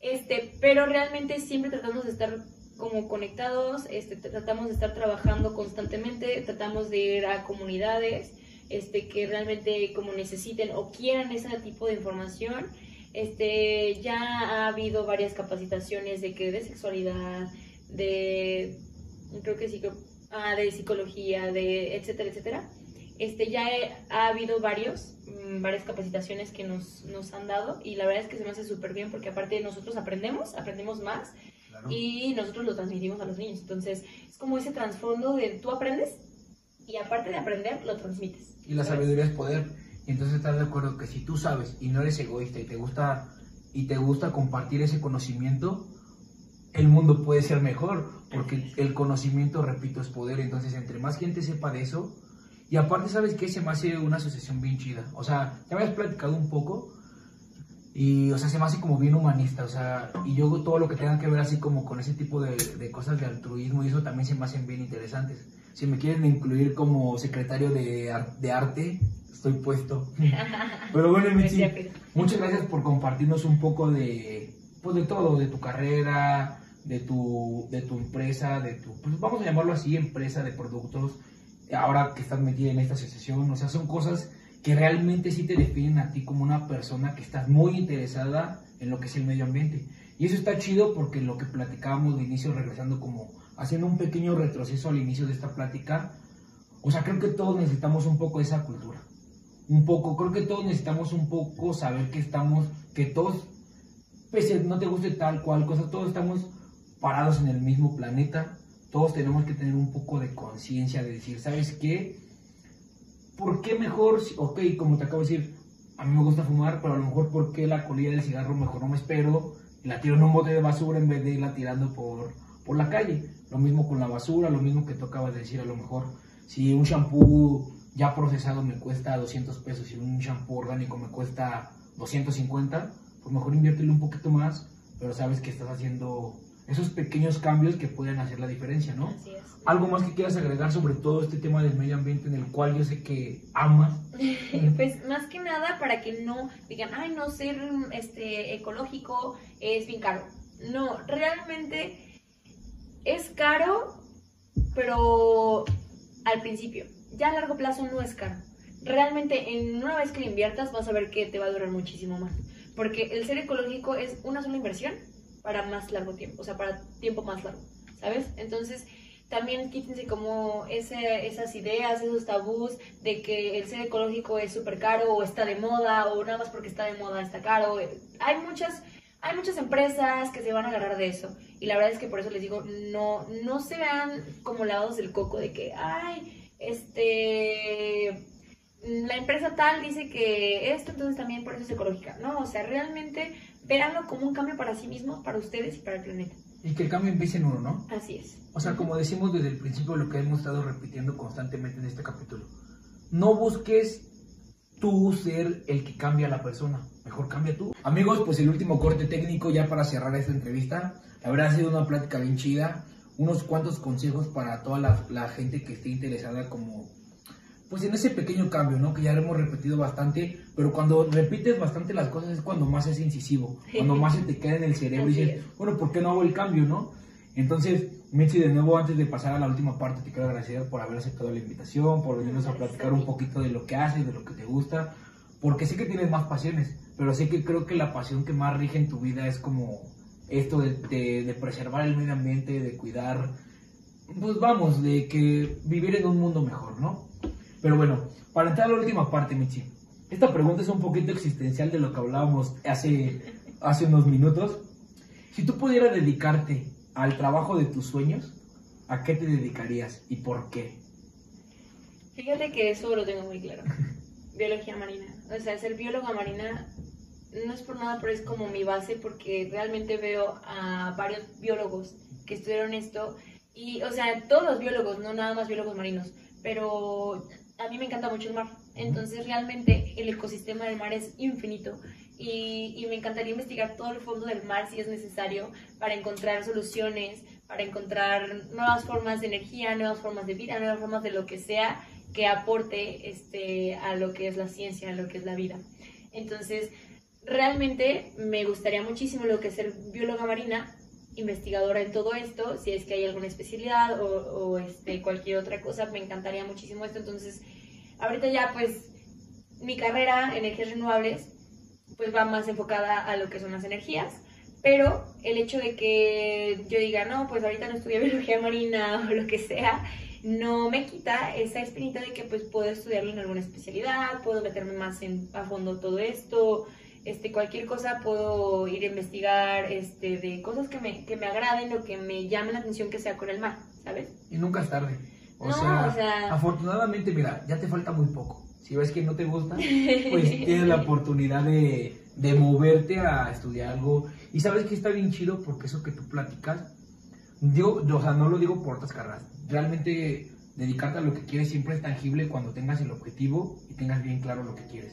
S2: Este, pero realmente siempre tratamos de estar como conectados, este, tratamos de estar trabajando constantemente, tratamos de ir a comunidades este, que realmente como necesiten o quieran ese tipo de información. Este, ya ha habido varias capacitaciones de que de sexualidad, de creo que sí, ah, de psicología, de etcétera, etcétera. Este, ya ha habido varios, mm, varias capacitaciones que nos, nos han dado y la verdad es que se me hace súper bien porque aparte nosotros aprendemos, aprendemos más y nosotros lo transmitimos a los niños. Entonces es como ese trasfondo de tú aprendes y aparte de aprender lo transmites.
S1: Y la sabiduría es poder. Y entonces estás de acuerdo que si tú sabes y no eres egoísta y te gusta y te gusta compartir ese conocimiento, el mundo puede ser mejor, porque el conocimiento, repito, es poder. Entonces, entre más gente sepa de eso, y aparte, ¿sabes qué? Se me hace una asociación bien chida. O sea, ya me habías platicado un poco. Y, o sea, se me hace como bien humanista. O sea, y yo todo lo que tenga que ver así como con ese tipo de, de cosas de altruismo y eso también se me hacen bien interesantes. Si me quieren incluir como secretario de, de arte, estoy puesto. Pero bueno, muchas gracias por compartirnos un poco de, pues de todo, de tu carrera, de tu, de tu empresa, de tu, pues vamos a llamarlo así, empresa de productos ahora que estás metida en esta asociación, o sea, son cosas que realmente sí te definen a ti como una persona que estás muy interesada en lo que es el medio ambiente. Y eso está chido porque lo que platicábamos de inicio, regresando como haciendo un pequeño retroceso al inicio de esta plática, o sea, creo que todos necesitamos un poco de esa cultura. Un poco, creo que todos necesitamos un poco saber que estamos, que todos, pese no te guste tal cual cosa, todos estamos parados en el mismo planeta, todos tenemos que tener un poco de conciencia de decir, ¿sabes qué? ¿Por qué mejor, ok, como te acabo de decir, a mí me gusta fumar, pero a lo mejor ¿por qué la colilla del cigarro mejor no me espero y la tiro en un bote de basura en vez de irla tirando por, por la calle? Lo mismo con la basura, lo mismo que tú acabas de decir, a lo mejor si un shampoo ya procesado me cuesta 200 pesos y un shampoo orgánico me cuesta 250, pues mejor inviértelo un poquito más, pero sabes que estás haciendo esos pequeños cambios que pueden hacer la diferencia, ¿no?
S2: Así es.
S1: ¿Algo más que quieras agregar sobre todo este tema del medio ambiente en el cual yo sé que amas?
S2: pues más que nada para que no digan, ay, no, ser este, ecológico es bien caro. No, realmente es caro, pero al principio. Ya a largo plazo no es caro. Realmente en una vez que lo inviertas vas a ver que te va a durar muchísimo más. Porque el ser ecológico es una sola inversión para más largo tiempo, o sea, para tiempo más largo, ¿sabes? Entonces, también quítense como esas ideas, esos tabús de que el ser ecológico es súper caro o está de moda o nada más porque está de moda está caro. Hay muchas, hay muchas empresas que se van a agarrar de eso y la verdad es que por eso les digo, no, no se vean como lados del coco de que, ay, este, la empresa tal dice que esto, entonces también por eso es ecológica. No, o sea, realmente véanlo como un cambio para sí mismo, para ustedes y para el planeta.
S1: Y que el cambio empiece en uno, ¿no?
S2: Así es.
S1: O sea, como decimos desde el principio, lo que hemos estado repitiendo constantemente en este capítulo, no busques tú ser el que cambia a la persona, mejor cambia tú. Amigos, pues el último corte técnico ya para cerrar esta entrevista. La verdad ha sido una plática bien chida, unos cuantos consejos para toda la, la gente que esté interesada como pues en ese pequeño cambio, ¿no? Que ya lo hemos repetido bastante, pero cuando repites bastante las cosas es cuando más es incisivo, cuando más se te queda en el cerebro y dices, bueno, ¿por qué no hago el cambio, no? Entonces, Mitzi, de nuevo, antes de pasar a la última parte, te quiero agradecer por haber aceptado la invitación, por venirnos a platicar un poquito de lo que haces, de lo que te gusta, porque sé que tienes más pasiones, pero sé que creo que la pasión que más rige en tu vida es como esto de, preservar el medio ambiente, de cuidar, pues vamos, de que vivir en un mundo mejor, ¿no? Pero bueno, para entrar a la última parte, Michi. Esta pregunta es un poquito existencial de lo que hablábamos hace unos minutos. Si tú pudieras dedicarte al trabajo de tus sueños, ¿a qué te dedicarías y por qué?
S2: Fíjate que eso lo tengo muy claro. Biología marina. O sea, ser bióloga marina no es por nada, pero es como mi base porque realmente veo a varios biólogos que estudiaron esto y, o sea, todos los biólogos, no nada más biólogos marinos, pero a mí me encanta mucho el mar. Entonces realmente el ecosistema del mar es infinito y, me encantaría investigar todo el fondo del mar si es necesario para encontrar soluciones, para encontrar nuevas formas de energía, nuevas formas de vida, nuevas formas de lo que sea que aporte este, a lo que es la ciencia, a lo que es la vida. Entonces, realmente me gustaría muchísimo lo que es ser bióloga marina, investigadora en todo esto, si es que hay alguna especialidad o, o, este, cualquier otra cosa, me encantaría muchísimo esto. Entonces, ahorita ya pues mi carrera, energías renovables, pues va más enfocada a lo que son las energías, pero el hecho de que yo diga, no, pues ahorita no estudio biología marina o lo que sea, no me quita esa espinita de que pues puedo estudiarlo en alguna especialidad, puedo meterme más en, a fondo todo esto, este, cualquier cosa puedo ir a investigar este, de cosas que me, que me agraden o que me llamen la atención que sea con el mar, ¿sabes?
S1: Y nunca es tarde. O,
S2: No,
S1: sea,
S2: o sea-
S1: afortunadamente, mira, ya te falta muy poco. Si ves que no te gusta, pues tienes la oportunidad de, de moverte a estudiar algo. Y sabes que está bien chido porque eso que tú platicas, digo, yo, o sea, no lo digo por otras carreras. Realmente dedicarte a lo que quieres siempre es tangible cuando tengas el objetivo y tengas bien claro lo que quieres.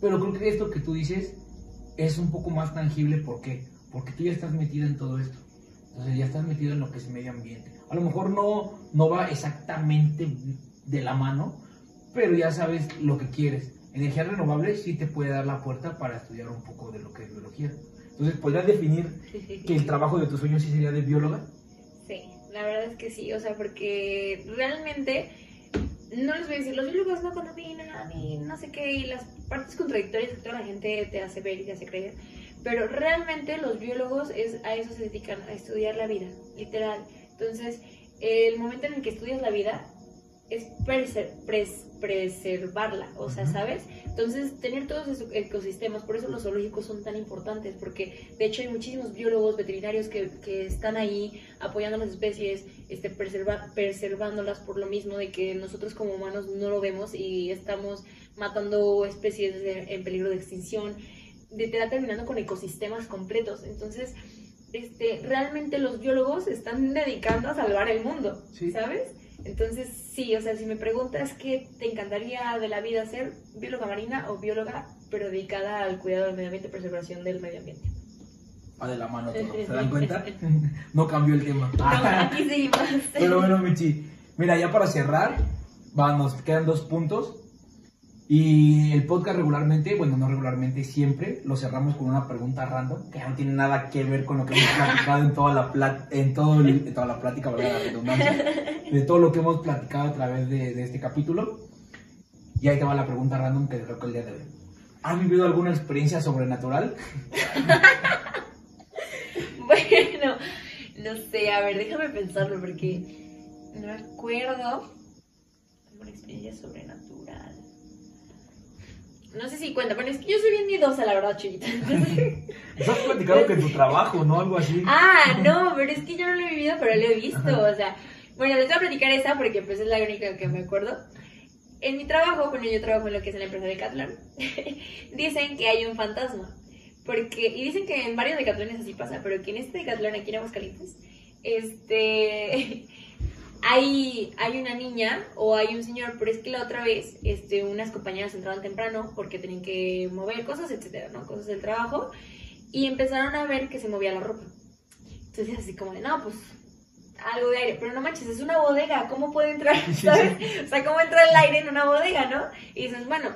S1: Pero creo que esto que tú dices es un poco más tangible. ¿Por qué? Porque tú ya estás metido en todo esto. Entonces ya estás metido en lo que es medio ambiente. A lo mejor no, no va exactamente de la mano, pero ya sabes lo que quieres. Energía renovable sí te puede dar la puerta para estudiar un poco de lo que es biología. Entonces, ¿podrías definir que el trabajo de tus sueños sí sería de bióloga?
S2: Sí, la verdad es que sí, o sea, porque realmente no les voy a decir, los biólogos no contaminan y no sé qué, y las partes contradictorias que toda la gente te hace ver y te hace creer, pero realmente los biólogos es, a eso se dedican, a estudiar la vida, literal. Entonces, el momento en el que estudias la vida es preser- pres- preservarla, o sea. ¿sabes? Entonces, tener todos esos ecosistemas, por eso los zoológicos son tan importantes, porque de hecho hay muchísimos biólogos, veterinarios que, que están ahí apoyando las especies, este, preserva, preservándolas por lo mismo de que nosotros como humanos no lo vemos y estamos matando especies de- en peligro de extinción, de, te va terminando con ecosistemas completos. Entonces, este, realmente los biólogos están dedicando a salvar el mundo,
S1: Sí.
S2: ¿sabes? Entonces, sí, o sea, si me preguntas qué te encantaría de la vida ser, bióloga marina o bióloga, pero dedicada al cuidado del medio ambiente, preservación del medio ambiente.
S1: Va de la mano todo. ¿Se dan cuenta? no cambió el tema.
S2: No, aquí seguimos.
S1: Pero bueno, Michi, mira, ya para cerrar, va, nos quedan dos puntos. Y el podcast regularmente, bueno, no regularmente, siempre lo cerramos con una pregunta random que no tiene nada que ver con lo que hemos platicado en toda la, plat- en todo toda la plática, redundancia, de todo lo que hemos platicado a través de, este capítulo. Y ahí te va la pregunta random que creo que el día de hoy. ¿Has vivido alguna experiencia sobrenatural?
S2: Bueno, no sé, a ver, déjame pensarlo porque no me acuerdo. Alguna experiencia sobrenatural. No sé si cuenta, pero es que yo soy bien miedosa, la verdad, chiquita.
S1: Eso has platicado que en tu trabajo, ¿no? Algo así.
S2: ah, no, pero es que yo no lo he vivido, pero lo he visto, o sea. Bueno, les voy a platicar esa porque pues es la única que me acuerdo. En mi trabajo, bueno, yo trabajo en lo que es en la empresa de Catlán, dicen que hay un fantasma. Porque, y dicen que en varios decatlones así pasa, pero que en este decatlón aquí en Aguascalientes, este, hay, hay una niña o hay un señor, pero es que la otra vez, este, unas compañeras entraron temprano porque tenían que mover cosas, etcétera, ¿no? Cosas del trabajo, y empezaron a ver que se movía la ropa. Entonces, así como de, no, pues, algo de aire, pero no manches, es una bodega, ¿cómo puede entrar? ¿Sabes? O sea, ¿cómo entra el aire en una bodega, no? Y dices, bueno,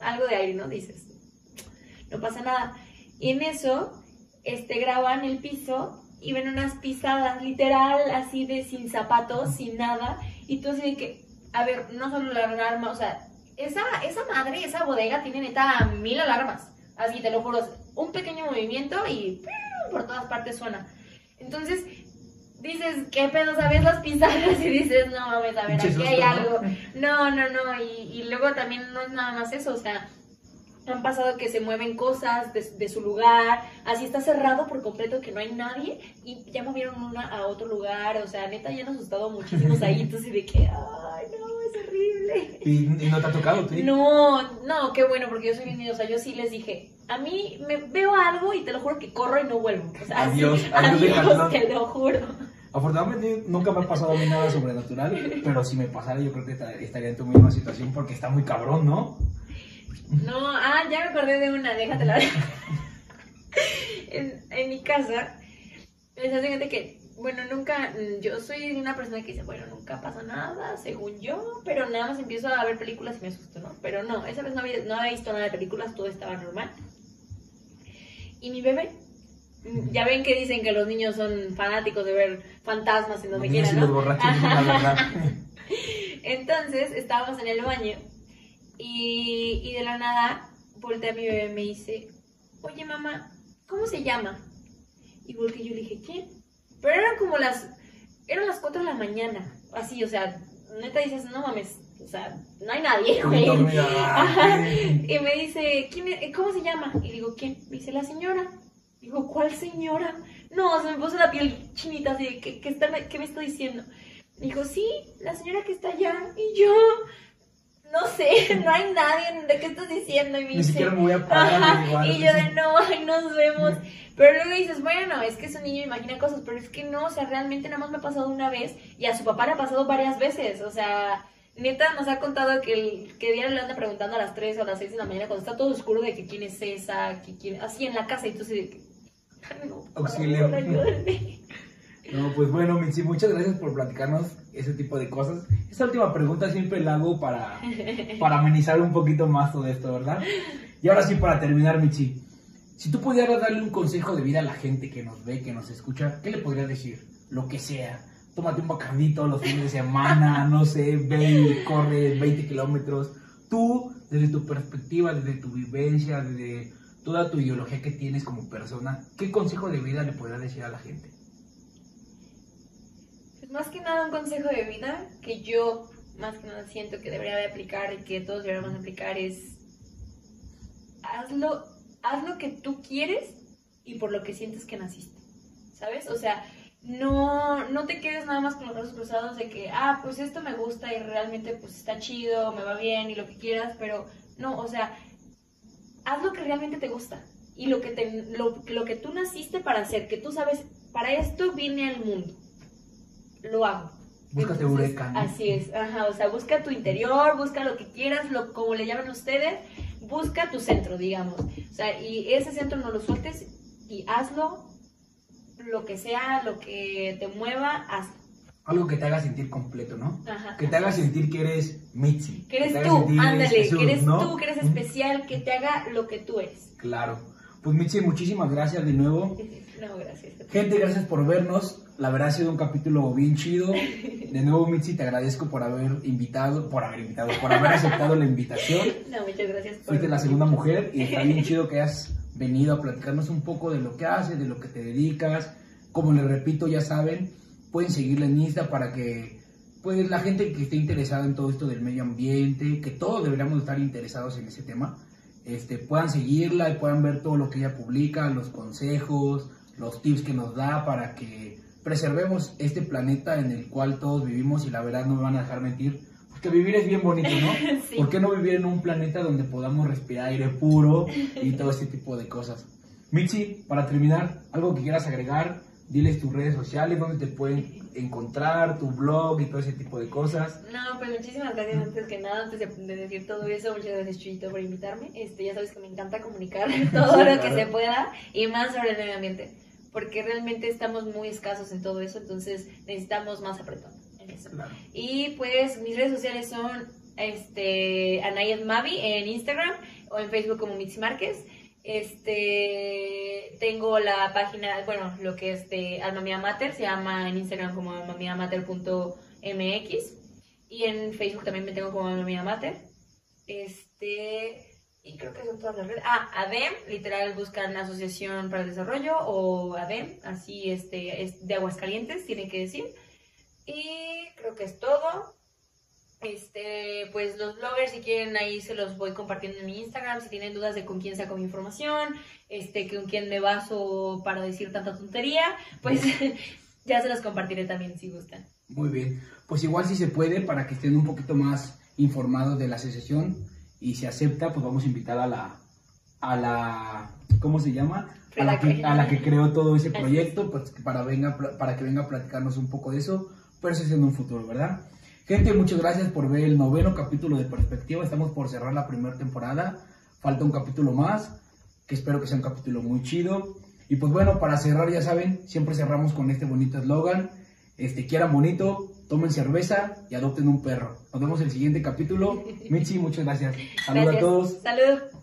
S2: algo de aire, ¿no? Dices, no pasa nada. Y en eso, este, graban el piso y ven unas pisadas, literal, así de sin zapatos, sin nada. Y tú así de que, a ver, no solo la alarma, o sea, esa, esa madre, esa bodega tiene neta mil alarmas. Así, te lo juro, un pequeño movimiento y ¡pum! por todas partes suena. Entonces, dices, ¿qué pedo? ¿Sabes las pisadas? Y dices, no mames, a ver, aquí hay algo. No, no, no, y, y luego también no es nada más eso, o sea, han pasado que se mueven cosas de, de su lugar, así está cerrado por completo que no hay nadie y ya movieron una a otro lugar, o sea, neta ya han asustado muchísimos ahí, entonces de que, ay, no, es horrible.
S1: ¿Y, y no te ha tocado, tú?
S2: No, no, qué bueno, porque yo soy bien miedosa, yo sí les dije, a mí me veo algo y te lo juro que corro y no vuelvo. O sea, así,
S1: Adiós, adiós
S2: te lo juro.
S1: Afortunadamente nunca me ha pasado a mí nada sobrenatural, pero si me pasara yo creo que esta- estaría en tu misma situación porque está muy cabrón, ¿no?
S2: No, ah, ya me acordé de una, déjatela. en, en mi casa, les hace gente que, bueno, nunca, yo soy una persona que dice, bueno, nunca pasa nada, según yo, pero nada más empiezo a ver películas y me asusto, ¿no? Pero no, esa vez no había, no había visto nada de películas, todo estaba normal. ¿y mi bebé? Ya ven que dicen que los niños son fanáticos de ver fantasmas en donde quieran, ¿no?
S1: borrachos.
S2: Entonces estábamos en el baño y, y de la nada voltea a mi bebé y me dice, oye mamá, ¿cómo se llama? Y volteé yo le dije, ¿quién? Pero eran como las, eran las 4 de la mañana, así, o sea, neta dices, no mames, o sea, no hay nadie, güey. Ajá. Y me dice, ¿quién es- ¿cómo se llama? Y digo, ¿quién? Me dice, la señora. Digo, ¿cuál señora? No, se me puso la piel chinita así, ¿qué, qué, está, ¿qué me está diciendo? Dijo, sí, la señora que está allá. Y yo, no sé, no hay nadie, ¿de qué estás diciendo? Y me
S1: Ni
S2: dice,
S1: siquiera me voy a parar.
S2: Ajá,
S1: igual.
S2: y yo de no, ay, nos vemos. Pero luego dices, bueno, es que es un niño imagina cosas, pero es que no, o sea, realmente nada más me ha pasado una vez y a su papá le ha pasado varias veces, o sea, neta nos ha contado que el que día le anda preguntando a las 3 o a las 6 de la mañana cuando está todo oscuro de que quién es esa, que quién, así en la casa y tú así de que, no,
S1: Auxilio.
S2: favor.
S1: No, pues bueno, Mitzi, muchas gracias por platicarnos ese tipo de cosas. Esta última pregunta siempre la hago para, para amenizar un poquito más todo esto, ¿verdad? Y ahora sí, para terminar, Mitzi, si tú pudieras darle un consejo de vida a la gente que nos ve, que nos escucha, ¿qué le podrías decir? Lo que sea. Tómate un bacardito los fines de semana, no sé, ve y corre 20 kilómetros. Tú, desde tu perspectiva, desde tu vivencia, desde toda tu ideología que tienes como persona, ¿qué consejo de vida le podrías decir a la gente?
S2: Más que nada un consejo de vida que yo más que nada siento que debería de aplicar y que todos deberíamos aplicar es hazlo, haz lo que tú quieres y por lo que sientes que naciste, ¿sabes? O sea, no, no te quedes nada más con los brazos cruzados de que, ah, pues esto me gusta y realmente pues está chido, me va bien y lo que quieras, pero no, o sea, haz lo que realmente te gusta y lo que, te, lo, lo que tú naciste para hacer, que tú sabes, para esto vine al mundo, lo hago.
S1: Búscate
S2: Entonces,
S1: Eureka, ¿no?
S2: Así es, ajá, o sea, busca tu interior, busca lo que quieras, lo, como le llaman ustedes, busca tu centro, digamos. O sea, y ese centro no lo sueltes y hazlo, lo que sea, lo que te mueva, hazlo.
S1: Algo que te haga sentir completo, ¿no?
S2: Ajá.
S1: Que te haga sentir que eres Mitzi.
S2: Que eres
S1: haga
S2: tú, ándale, que eres
S1: ¿no?
S2: tú, que eres
S1: Mm,
S2: especial, que te haga lo que tú eres.
S1: Claro. Pues Mitzi, muchísimas gracias de nuevo.
S2: No, gracias.
S1: Gente, gracias por vernos. La verdad ha sido un capítulo bien chido. De nuevo, Mitzi, te agradezco por haber invitado, por haber invitado, por haber aceptado la invitación.
S2: No, muchas gracias por
S1: Fuiste la segunda mujer y está bien chido que hayas venido a platicarnos un poco de lo que haces, de lo que te dedicas. Como les repito, ya saben, pueden seguirla en Insta para que pues la gente que esté interesada en todo esto del medio ambiente, que todos deberíamos estar interesados en ese tema, este, puedan seguirla y puedan ver todo lo que ella publica, los consejos, los tips que nos da para que preservemos este planeta en el cual todos vivimos y la verdad no me van a dejar mentir, porque vivir es bien bonito, ¿no?
S2: Sí.
S1: ¿Por qué no vivir en un planeta donde podamos respirar aire puro y todo este tipo de cosas? Mitzi, para terminar, algo que quieras agregar, diles tus redes sociales, donde te pueden encontrar, tu blog y todo ese tipo de cosas.
S2: No, pues muchísimas gracias antes que nada, antes de, de decir todo eso, muchas gracias Chuyito por invitarme. Este, ya sabes que me encanta comunicar todo
S1: Sí,
S2: lo
S1: claro.
S2: que se pueda y más sobre el medio ambiente, porque realmente estamos muy escasos en todo eso, entonces necesitamos más apretón en eso.
S1: Claro.
S2: Y pues mis redes sociales son este Anayet Mavi en Instagram o en Facebook como Mitzi Márquez. Este tengo la página, bueno, lo que es de Alma Mía Mater, se llama en Instagram como almamiamater.mx y en Facebook también me tengo como Alma Mía Mater. Este y creo que son todas las redes. Ah, ADEM, literal buscan Asociación para el Desarrollo o ADEM, así este es de Aguascalientes, tiene que decir. Y creo que es todo. Este, pues los bloggers, si quieren, ahí se los voy compartiendo en mi Instagram. Si tienen dudas de con quién saco mi información, este, con quién me baso para decir tanta tontería, pues ya se los compartiré también si gustan.
S1: Muy bien. Pues igual si se puede, para que estén un poquito más informados de la asociación y si acepta, pues vamos a invitar a la, a la, ¿cómo se llama? A la, que, a la que creó todo ese proyecto, pues para, venga, para que venga a platicarnos un poco de eso, pero eso es en un futuro, ¿verdad? Gente, muchas gracias por ver el noveno capítulo de Perspectiva. Estamos por cerrar la primera temporada. Falta un capítulo más, que espero que sea un capítulo muy chido. Y pues bueno, para cerrar, ya saben, siempre cerramos con este bonito eslogan. Este, quieran bonito, tomen cerveza y adopten un perro. Nos vemos en el siguiente capítulo. Michi, muchas gracias. Saludos a todos.
S2: Salud.